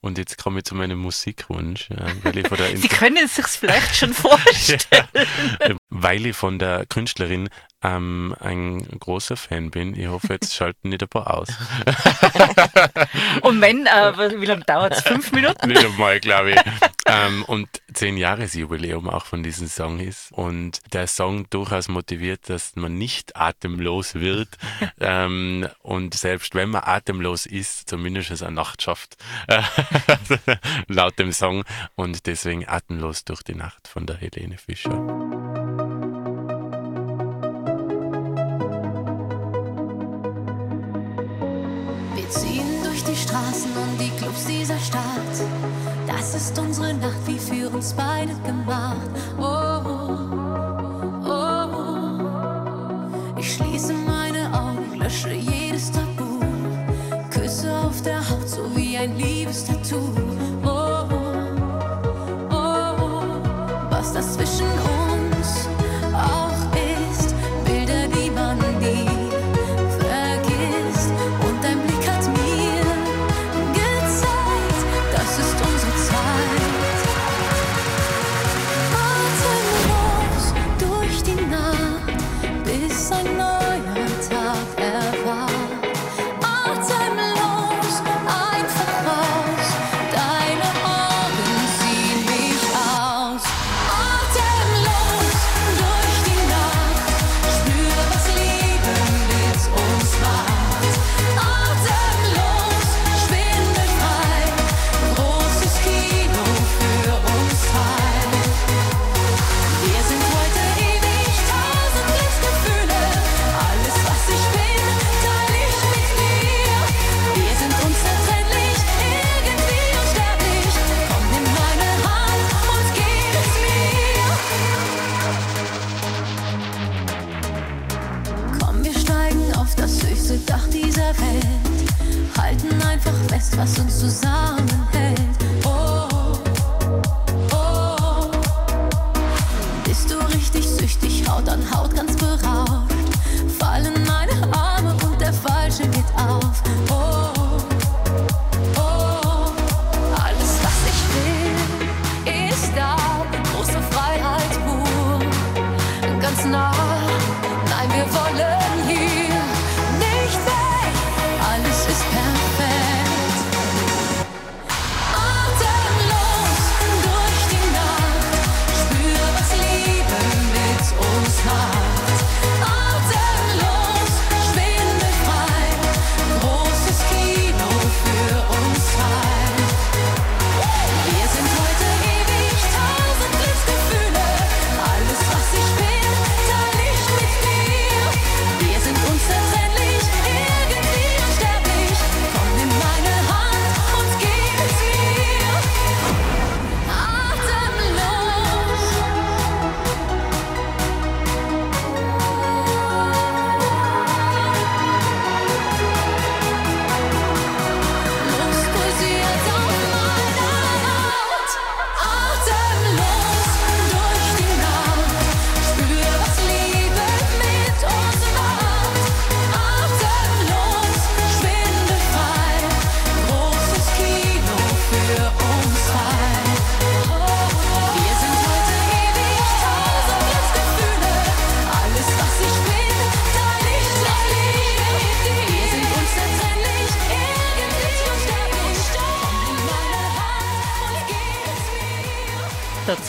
Und jetzt komme ich zu meinem Musikwunsch. Der <laughs> Sie können es sich vielleicht schon vorstellen. <laughs> ja, weil ich von der Künstlerin ähm, ein großer Fan bin. Ich hoffe, jetzt <laughs> schalten nicht ein paar aus. <laughs> und wenn, äh, wie lange dauert es? Fünf Minuten? Nicht einmal, glaube ich. ähm, und zehn Jahresjubiläum auch von diesem Song ist. Und der Song durchaus motiviert, dass man nicht atemlos wird. <laughs> ähm, und selbst wenn man atemlos ist, zumindest eine Nacht schafft. laut dem Song. Und deswegen atemlos durch die Nacht von der Helene Fischer. Straßen und die Clubs dieser Stadt. Das ist unsere Nacht, wie für uns beide gemacht. Oh, oh, oh. Ich schließe meine Augen, lösche jedes Tabu. Küsse auf der Haut, so wie ein Liebestattoo. Oh, oh, oh. Was das zwischen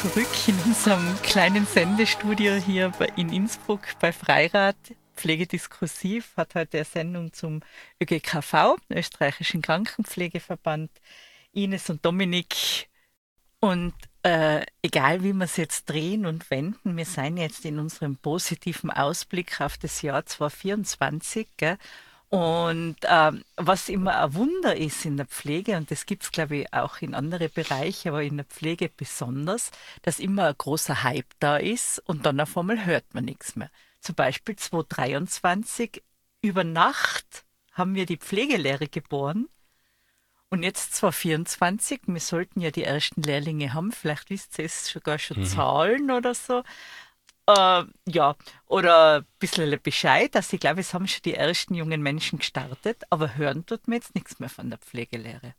zurück in unserem kleinen Sendestudio hier in Innsbruck bei Freirad. Pflegediskursiv hat heute eine Sendung zum ÖGKV, österreichischen Krankenpflegeverband. Ines und Dominik. Und äh, egal wie wir es jetzt drehen und wenden, wir sind jetzt in unserem positiven Ausblick auf das Jahr 2024. Gell? Und ähm, was immer ein Wunder ist in der Pflege, und das gibt es, glaube ich, auch in anderen Bereichen, aber in der Pflege besonders, dass immer ein großer Hype da ist und dann auf einmal hört man nichts mehr. Zum Beispiel 2023, über Nacht haben wir die Pflegelehre geboren. Und jetzt 2024, wir sollten ja die ersten Lehrlinge haben, vielleicht wisst ihr es sogar schon mhm. Zahlen oder so. Äh, ja, oder ein bisschen Bescheid, dass ich glaube, es haben schon die ersten jungen Menschen gestartet, aber hören tut mir jetzt nichts mehr von der Pflegelehre.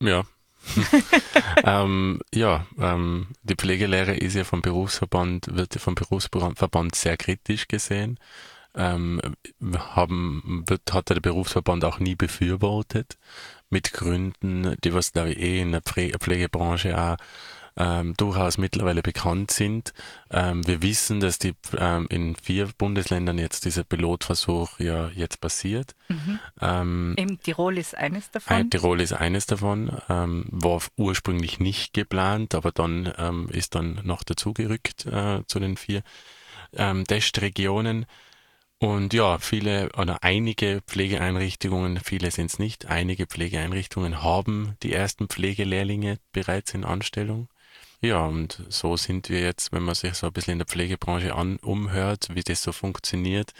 Ja. <laughs> ähm, ja, ähm, die Pflegelehre ist ja vom Berufsverband, wird ja vom Berufsverband sehr kritisch gesehen. Ähm, haben, wird, hat der Berufsverband auch nie befürwortet, mit Gründen, die was glaube ich eh in der Pflegebranche auch ähm, durchaus mittlerweile bekannt sind. Ähm, wir wissen, dass die ähm, in vier Bundesländern jetzt dieser Pilotversuch ja jetzt passiert. Mhm. Ähm, Im Tirol ist eines davon. Ein, Tirol ist eines davon, ähm, war ursprünglich nicht geplant, aber dann ähm, ist dann noch dazugerückt äh, zu den vier ähm, Testregionen. Und ja, viele oder einige Pflegeeinrichtungen, viele sind es nicht, einige Pflegeeinrichtungen haben die ersten Pflegelehrlinge bereits in Anstellung. Ja, und so sind wir jetzt, wenn man sich so ein bisschen in der Pflegebranche an, umhört, wie das so funktioniert,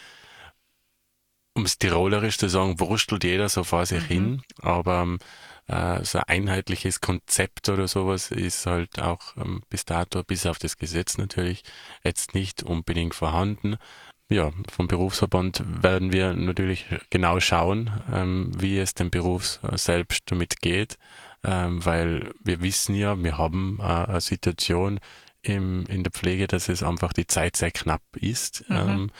um es tirolerisch zu sagen, wurstelt jeder so vor sich mhm. hin, aber äh, so ein einheitliches Konzept oder sowas ist halt auch ähm, bis dato, bis auf das Gesetz natürlich, jetzt nicht unbedingt vorhanden. Ja, vom Berufsverband werden wir natürlich genau schauen, ähm, wie es dem Beruf selbst damit geht ähm, weil wir wissen ja, wir haben äh, eine Situation im, in der Pflege, dass es einfach die Zeit sehr knapp ist. Mhm. Ähm,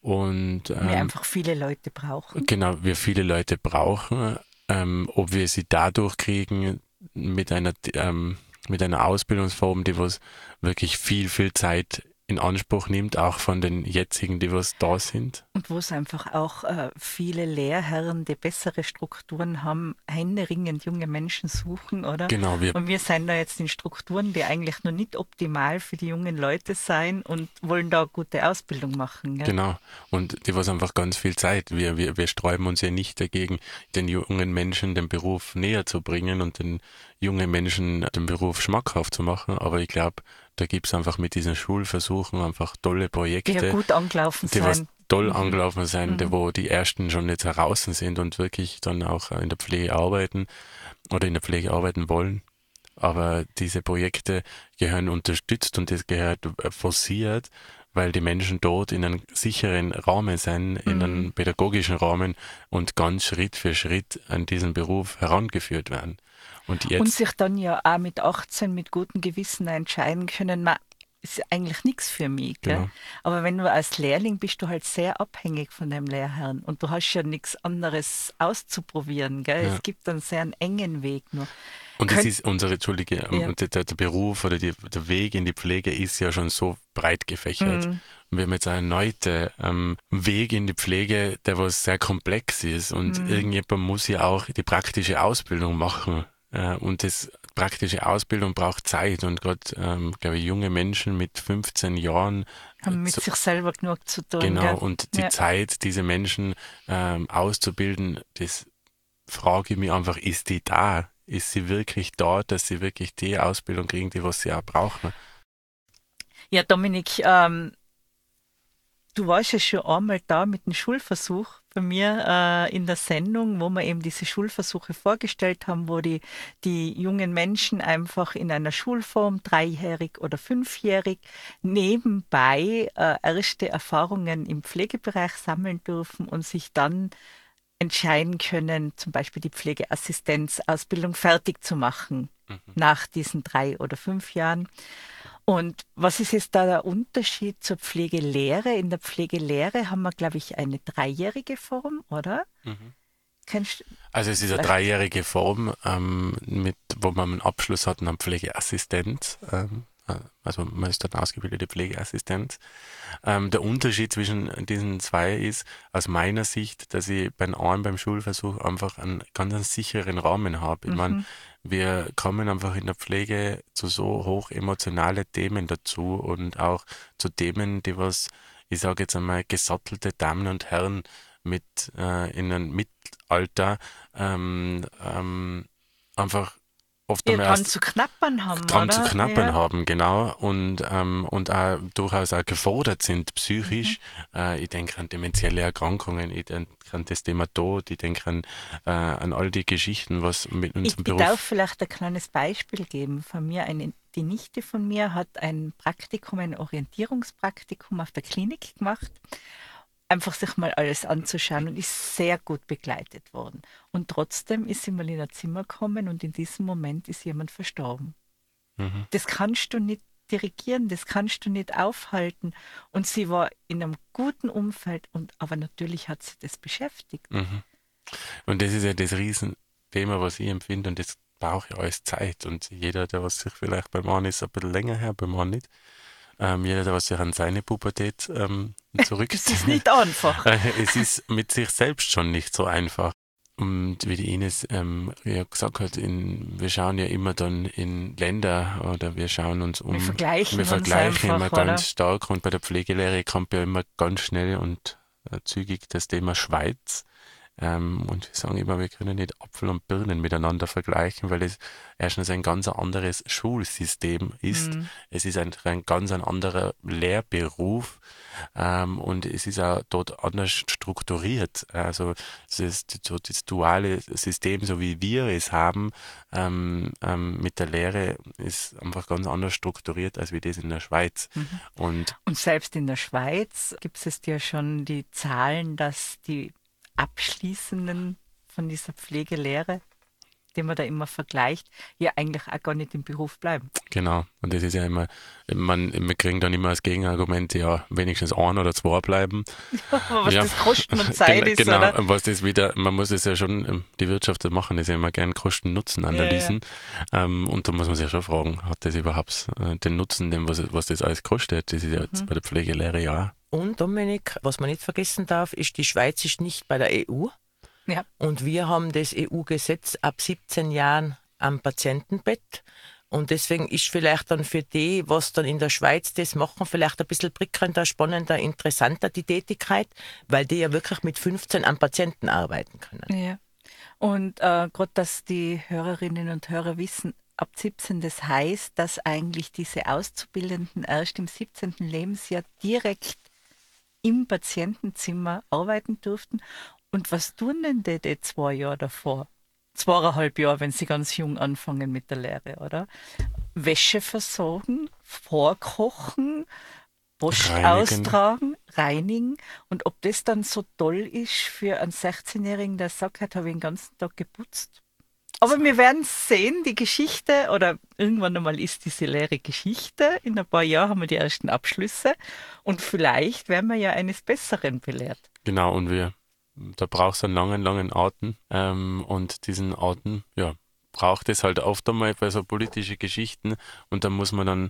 und ähm, wir einfach viele Leute brauchen. Genau, wir viele Leute brauchen. Ähm, ob wir sie dadurch kriegen mit einer ähm, mit einer Ausbildungsform, die was wirklich viel, viel Zeit in Anspruch nimmt, auch von den jetzigen, die was da sind. Und wo es einfach auch äh, viele Lehrherren, die bessere Strukturen haben, händeringend junge Menschen suchen, oder? Genau. Wir und wir sind da jetzt in Strukturen, die eigentlich noch nicht optimal für die jungen Leute sein und wollen da gute Ausbildung machen. Gell? Genau. Und die was einfach ganz viel Zeit. Wir, wir, wir sträuben uns ja nicht dagegen, den jungen Menschen den Beruf näher zu bringen und den jungen Menschen den Beruf schmackhaft zu machen. Aber ich glaube, da gibt es einfach mit diesen Schulversuchen einfach tolle Projekte. Die ja gut angelaufen die sein. toll mhm. angelaufen sein, mhm. wo die ersten schon jetzt heraus sind und wirklich dann auch in der Pflege arbeiten oder in der Pflege arbeiten wollen. Aber diese Projekte gehören unterstützt und das gehört forciert, weil die Menschen dort in einem sicheren Rahmen sind, in mhm. einem pädagogischen Rahmen und ganz Schritt für Schritt an diesen Beruf herangeführt werden. Und, jetzt, und sich dann ja auch mit 18 mit gutem Gewissen entscheiden können, man ist eigentlich nichts für mich. Gell? Genau. Aber wenn du als Lehrling bist, du halt sehr abhängig von deinem Lehrherrn und du hast ja nichts anderes auszuprobieren. Gell? Ja. Es gibt einen sehr engen Weg nur. Und das ist unsere, Entschuldige, ja. der, der, Beruf oder die, der Weg in die Pflege ist ja schon so breit gefächert. Mhm. Und wir haben jetzt einen erneuten ähm, Weg in die Pflege, der was sehr komplex ist. Und mhm. irgendjemand muss ja auch die praktische Ausbildung machen. Äh, und das praktische Ausbildung braucht Zeit und gerade, ähm, glaube ich, junge Menschen mit 15 Jahren haben mit so, sich selber genug zu tun. Genau, gell? und die ja. Zeit, diese Menschen ähm, auszubilden, das frage ich mich einfach, ist die da? Ist sie wirklich da, dass sie wirklich die Ausbildung kriegen, die was sie auch brauchen? Ja, Dominik, ähm, du warst ja schon einmal da mit dem Schulversuch bei mir äh, in der Sendung, wo wir eben diese Schulversuche vorgestellt haben, wo die, die jungen Menschen einfach in einer Schulform, dreijährig oder fünfjährig, nebenbei äh, erste Erfahrungen im Pflegebereich sammeln dürfen und sich dann entscheiden können, zum Beispiel die Pflegeassistenzausbildung fertig zu machen mhm. nach diesen drei oder fünf Jahren. Und was ist jetzt da der Unterschied zur Pflegelehre? In der Pflegelehre haben wir, glaube ich, eine dreijährige Form, oder? Mhm. also es ist eine dreijährige Form, ähm, mit, wo man einen Abschluss hat, einen Pflegeassistent. Ähm, äh, also man ist dann ausgebildete Pflegeassistenz. Ähm, der Unterschied zwischen diesen zwei ist aus meiner Sicht, dass ich beim einen beim Schulversuch einfach einen ganz einen sicheren Rahmen habe. Ich Mhm. meine, wir kommen einfach in der Pflege zu so hoch emotionale Themen dazu und auch zu Themen, die was, ich sage jetzt einmal, gesattelte Damen und Herren mit äh, in einem Mittelalter ähm, ähm, einfach oft Ihr dran zu knappern haben, dran oder? zu knappern ja. haben, genau, und, ähm, und auch durchaus auch gefordert sind psychisch. Mhm. Äh, ich denke an dementielle Erkrankungen, ich denke an das Thema Tod, ich denke an, äh, an all die Geschichten, was mit Ich, unserem ich Beruf. darf vielleicht ein kleines Beispiel geben von mir. Eine, die Nichte von mir hat ein Praktikum, ein Orientierungspraktikum auf der Klinik gemacht. Einfach sich mal alles anzuschauen und ist sehr gut begleitet worden. Und trotzdem ist sie mal in ein Zimmer gekommen und in diesem Moment ist jemand verstorben. Mhm. Das kannst du nicht dirigieren, das kannst du nicht aufhalten. Und sie war in einem guten Umfeld, und, aber natürlich hat sie das beschäftigt. Mhm. Und das ist ja das Riesenthema, was ich empfinde, und das braucht ja alles Zeit. Und jeder, der was sich vielleicht beim einen ist ein bisschen länger her, beim anderen nicht, ähm, jeder, der was sich an seine Pubertät ähm, <laughs> zurück Das ist nicht einfach. <laughs> Äh, es ist mit sich selbst schon nicht so einfach. Und wie die Ines ähm, ja gesagt hat, in, wir schauen ja immer dann in Länder oder wir schauen uns um. Wir vergleichen wir vergleichen einfach, immer ganz oder? stark und bei der Pflegelehre kommt ja immer ganz schnell und äh, zügig das Thema Schweiz. Ähm, und wir sagen immer, wir können nicht Apfel und Birnen miteinander vergleichen, weil es erstens ein ganz anderes Schulsystem ist. Mhm. Es ist ein, ein ganz ein anderer Lehrberuf ähm, und es ist auch dort anders strukturiert. Also es ist so das duale System, so wie wir es haben, ähm, ähm, mit der Lehre ist einfach ganz anders strukturiert als wie das in der Schweiz. Mhm. Und Und selbst in der Schweiz gibt es ja schon die Zahlen, dass die Abschließenden von dieser Pflegelehre, die man da immer vergleicht, ja eigentlich auch gar nicht im Beruf bleiben. Genau, und das ist ja immer, man, wir kriegen dann immer als Gegenargument, ja, wenigstens ein oder zwei bleiben. <laughs> Aber was Ja. das Kosten und <laughs> Zeit genau, ist, genau. oder? Was das wieder, man muss es ja schon, die Wirtschaft machen, ist ja immer gern Kosten-Nutzen-Analysen. Ähm, und da muss man sich ja schon fragen, hat das überhaupt äh, den Nutzen, den, was, was das alles kostet? Das ist ja Mhm. jetzt bei der Pflegelehre ja. Und Dominik, was man nicht vergessen darf, ist, die Schweiz ist nicht bei der EU. Ja. Und wir haben das EU-Gesetz ab 17 Jahren am Patientenbett. Und deswegen ist vielleicht dann für die, was dann in der Schweiz das machen, vielleicht ein bisschen prickelnder, spannender, interessanter die Tätigkeit, weil die ja wirklich mit 15 am Patienten arbeiten können. Ja. Und äh, gerade, dass die Hörerinnen und Hörer wissen, ab 17, das heißt, dass eigentlich diese Auszubildenden erst im 17. Lebensjahr direkt im Patientenzimmer arbeiten durften. Und was tun denn die, die zwei Jahre davor? Zweieinhalb Jahre, wenn sie ganz jung anfangen mit der Lehre, oder? Wäsche versorgen, vorkochen, Post Reinigen. austragen, reinigen. Und ob das dann so toll ist für einen 16-Jährigen, der sagt, heute habe ich den ganzen Tag geputzt. Aber wir werden sehen, die Geschichte, oder irgendwann einmal ist diese leere Geschichte. In ein paar Jahren haben wir die ersten Abschlüsse. Und vielleicht werden wir ja eines Besseren belehrt. Genau, und wir, da brauchst du einen langen, langen Atem. Ähm, und diesen Atem, ja, braucht es halt oft einmal bei so politischen Geschichten. Und da muss man dann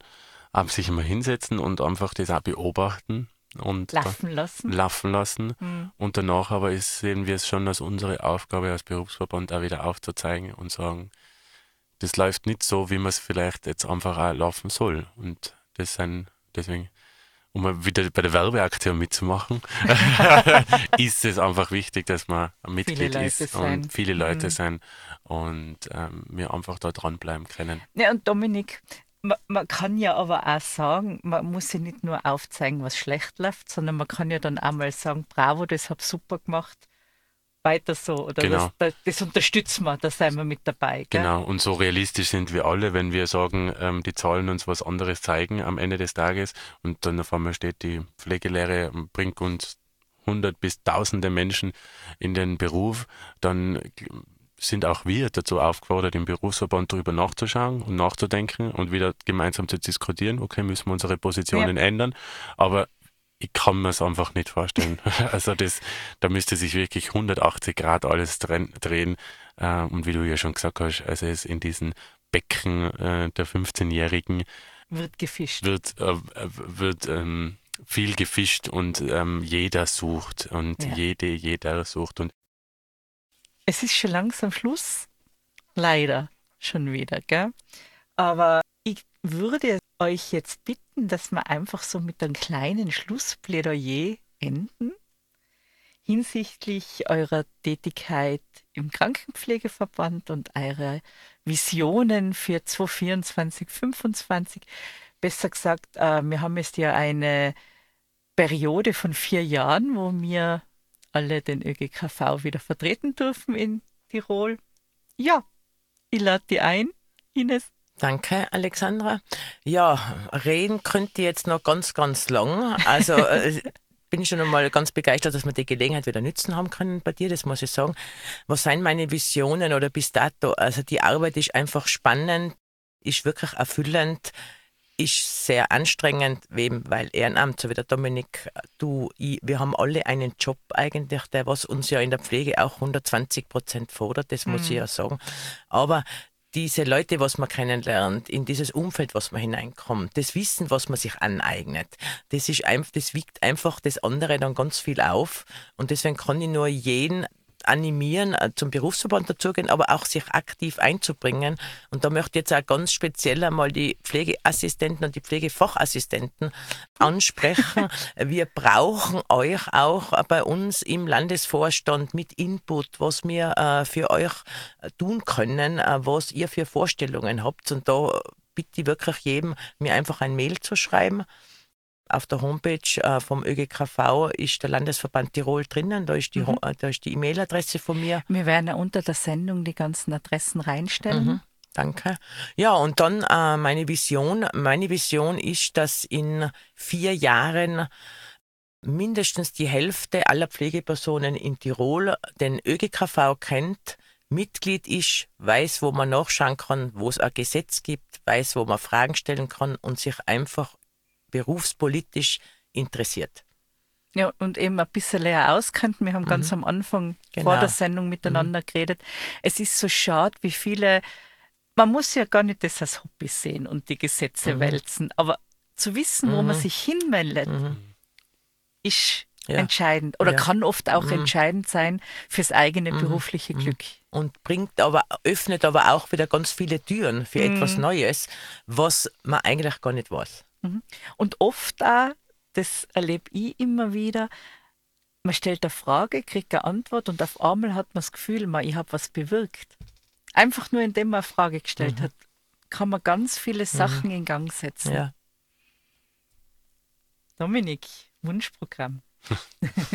ab sich mal hinsetzen und einfach das auch beobachten und Laufen lassen. laufen lassen. Mhm. Und danach aber ist, sehen wir es schon als unsere Aufgabe als Berufsverband auch wieder aufzuzeigen und sagen, das läuft nicht so, wie man es vielleicht jetzt einfach auch laufen soll. Und das sind deswegen, um wieder bei der Werbeaktion mitzumachen, <laughs> <laughs> ist es einfach wichtig, dass man ein Mitglied ist sein. und viele Leute Mhm. sein und ähm, wir einfach da dranbleiben können. Ja, und Dominik, man, man kann ja aber auch sagen, man muss ja nicht nur aufzeigen, was schlecht läuft, sondern man kann ja dann auch mal sagen, bravo, das hab super gemacht, weiter so. Oder Genau. das, das, das unterstützen wir, da sind wir mit dabei. Gell? Genau, und so realistisch sind wir alle, wenn wir sagen, ähm, die Zahlen uns was anderes zeigen am Ende des Tages und dann auf einmal steht die Pflegelehre, bringt uns hundert bis tausende Menschen in den Beruf, dann sind auch wir dazu aufgefordert, im Berufsverband darüber nachzuschauen und nachzudenken und wieder gemeinsam zu diskutieren, okay, müssen wir unsere Positionen ändern, aber ich kann mir es einfach nicht vorstellen. <laughs> <laughs> Also das, da müsste sich wirklich 180 Grad alles drehen. Äh, und wie du ja schon gesagt hast, also es in diesen Becken äh, der 15-Jährigen Wird gefischt. wird, äh, wird ähm, viel gefischt und ähm, jeder sucht und Ja. jede, jeder sucht und Es ist schon langsam Schluss. Leider schon wieder, gell? Aber ich würde euch jetzt bitten, dass wir einfach so mit einem kleinen Schlussplädoyer enden hinsichtlich eurer Tätigkeit im Krankenpflegeverband und eurer Visionen für 2024, 2025. Besser gesagt, äh, wir haben jetzt ja eine Periode von vier Jahren, wo wir alle den ÖGKV wieder vertreten dürfen in Tirol. Ja, ich lade die ein, Ines. Danke, Alexandra. Ja, reden könnte ich jetzt noch ganz, ganz lang. Also <laughs> äh, bin ich schon einmal ganz begeistert, dass wir die Gelegenheit wieder nützen haben können bei dir, das muss ich sagen. Was sind meine Visionen oder bis dato? Also die Arbeit ist einfach spannend, ist wirklich erfüllend, ist sehr anstrengend, weil Ehrenamt, so wie der Dominik, du, ich, wir haben alle einen Job eigentlich, der was uns ja in der Pflege auch 120 Prozent fordert, das muss ich ja sagen. Aber diese Leute, was man kennenlernt, in dieses Umfeld, was man hineinkommt, das Wissen, was man sich aneignet, das ist einfach, das wiegt einfach das andere dann ganz viel auf. Und deswegen kann ich nur jeden animieren, äh, zum Berufsverband dazugehen, aber auch sich aktiv einzubringen. Und da möchte ich jetzt auch ganz speziell einmal die Pflegeassistenten und die Pflegefachassistenten <laughs> ansprechen. Wir brauchen euch auch bei uns im Landesvorstand mit Input, was wir äh, für euch äh, tun können, äh, was ihr für Vorstellungen habt. Und da bitte ich wirklich jedem, mir einfach ein Mail zu schreiben. Auf der Homepage äh, vom ÖGKV ist der Landesverband Tirol drinnen. Da ist die, Ho- äh, da ist die E-Mail-Adresse von mir. Wir werden ja unter der Sendung die ganzen Adressen reinstellen. Mhm. Danke. Ja, und dann äh, meine Vision. Meine Vision ist, dass in vier Jahren mindestens die Hälfte aller Pflegepersonen in Tirol den ÖGKV kennt, Mitglied ist, weiß, wo man nachschauen kann, wo es ein Gesetz gibt, weiß, wo man Fragen stellen kann und sich einfach berufspolitisch interessiert. Ja, und eben ein bisschen leer auskennt. Wir haben ganz am Anfang vor Genau. der Sendung miteinander geredet. Es ist so schade, wie viele, man muss ja gar nicht das als Hobby sehen und die Gesetze wälzen, aber zu wissen, wo man sich hinwendet, ist Ja. entscheidend oder Ja. kann oft auch entscheidend sein fürs eigene berufliche Glück. und bringt aber, öffnet aber auch wieder ganz viele Türen für etwas Neues, was man eigentlich gar nicht weiß. Und oft auch, das erlebe ich immer wieder, man stellt eine Frage, kriegt eine Antwort und auf einmal hat man das Gefühl, man, ich habe was bewirkt. Einfach nur, indem man eine Frage gestellt hat, kann man ganz viele Sachen in Gang setzen. Ja. Dominik, Wunschprogramm. <laughs>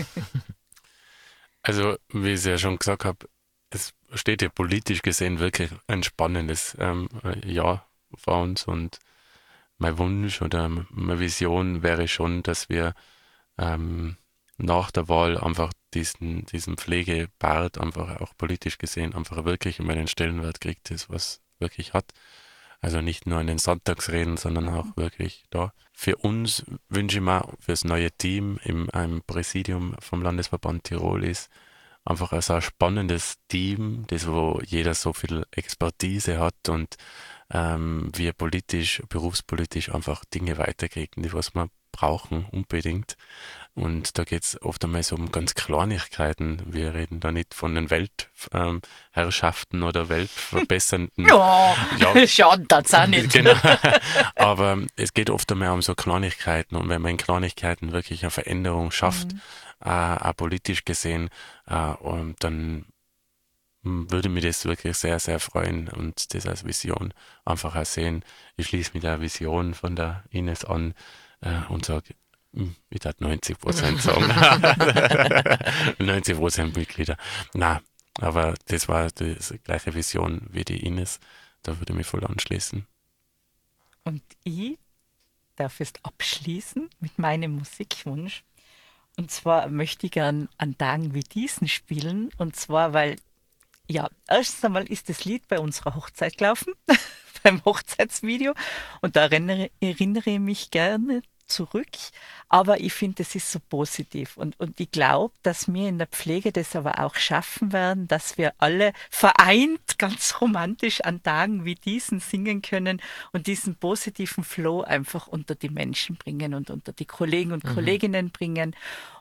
Also, wie ich es ja schon gesagt habe, es steht ja politisch gesehen wirklich ein spannendes ähm, Jahr vor uns und mein Wunsch oder meine Vision wäre schon, dass wir ähm, nach der Wahl einfach diesen, diesen Pflegebart einfach auch politisch gesehen einfach wirklich immer den Stellenwert kriegt, das was wirklich hat. Also nicht nur in den Sonntagsreden, sondern auch wirklich da. Für uns wünsche ich mir, fürs neue Team im einem Präsidium vom Landesverband Tirol ist, einfach ein so ein spannendes Team, das wo jeder so viel Expertise hat und ähm, wir politisch, berufspolitisch einfach Dinge weiterkriegen, die was wir brauchen unbedingt. Und da geht's oft einmal so um ganz Kleinigkeiten. Wir reden da nicht von den Weltherrschaften ähm, oder <laughs> weltverbessernden Ja, Ja. <laughs> schaden das auch nicht. Genau. <laughs> Aber es geht oft einmal um so Kleinigkeiten und wenn man in Kleinigkeiten wirklich eine Veränderung schafft, äh, auch politisch gesehen, äh, und dann würde mich das wirklich sehr, sehr freuen und das als Vision einfach auch sehen. Ich schließe mit der Vision von der Ines an äh, und sage, ich darf 90 Prozent sagen. <laughs> <laughs> 90 Prozent Mitglieder. Na, aber das war die gleiche Vision wie die Ines. Da würde ich mich voll anschließen. Und ich darf jetzt abschließen mit meinem Musikwunsch. Und zwar möchte ich gern an Tagen wie diesen spielen. Und zwar, weil, ja, erstens einmal ist das Lied bei unserer Hochzeit gelaufen, <laughs> beim Hochzeitsvideo. Und da erinnere, erinnere ich mich gerne zurück, aber ich finde, es ist so positiv und, und ich glaube, dass wir in der Pflege das aber auch schaffen werden, dass wir alle vereint, <laughs> ganz romantisch an Tagen wie diesen singen können und diesen positiven Flow einfach unter die Menschen bringen und unter die Kollegen und mhm. Kolleginnen bringen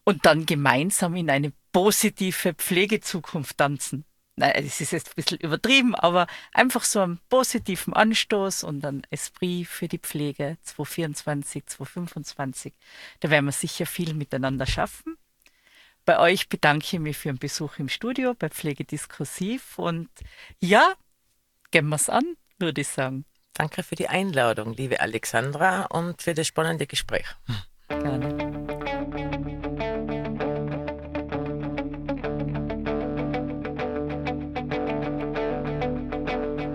und dann gemeinsam in eine positive Pflegezukunft tanzen naja, es ist jetzt ein bisschen übertrieben, aber einfach so einen positiven Anstoß und ein Esprit für die Pflege 2024, 2025. Da werden wir sicher viel miteinander schaffen. Bei euch bedanke ich mich für den Besuch im Studio bei Pflege Diskursiv und ja, gehen wir es an, würde ich sagen. Danke für die Einladung, liebe Alexandra, und für das spannende Gespräch. Gerne.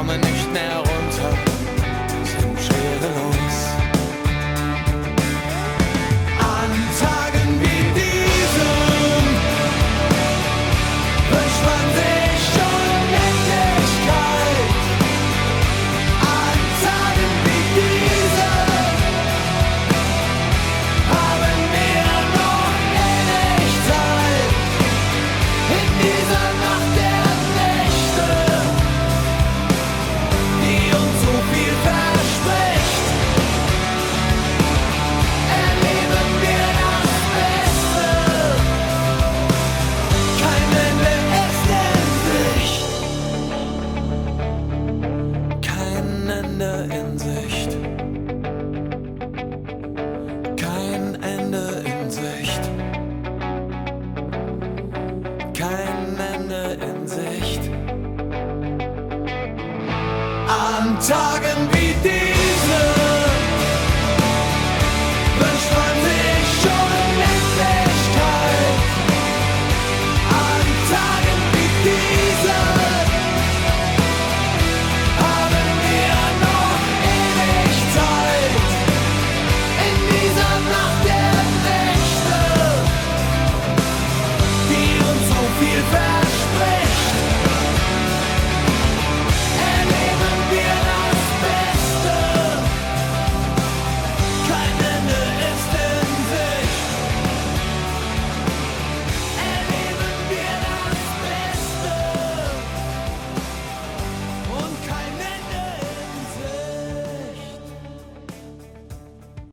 Tagen wie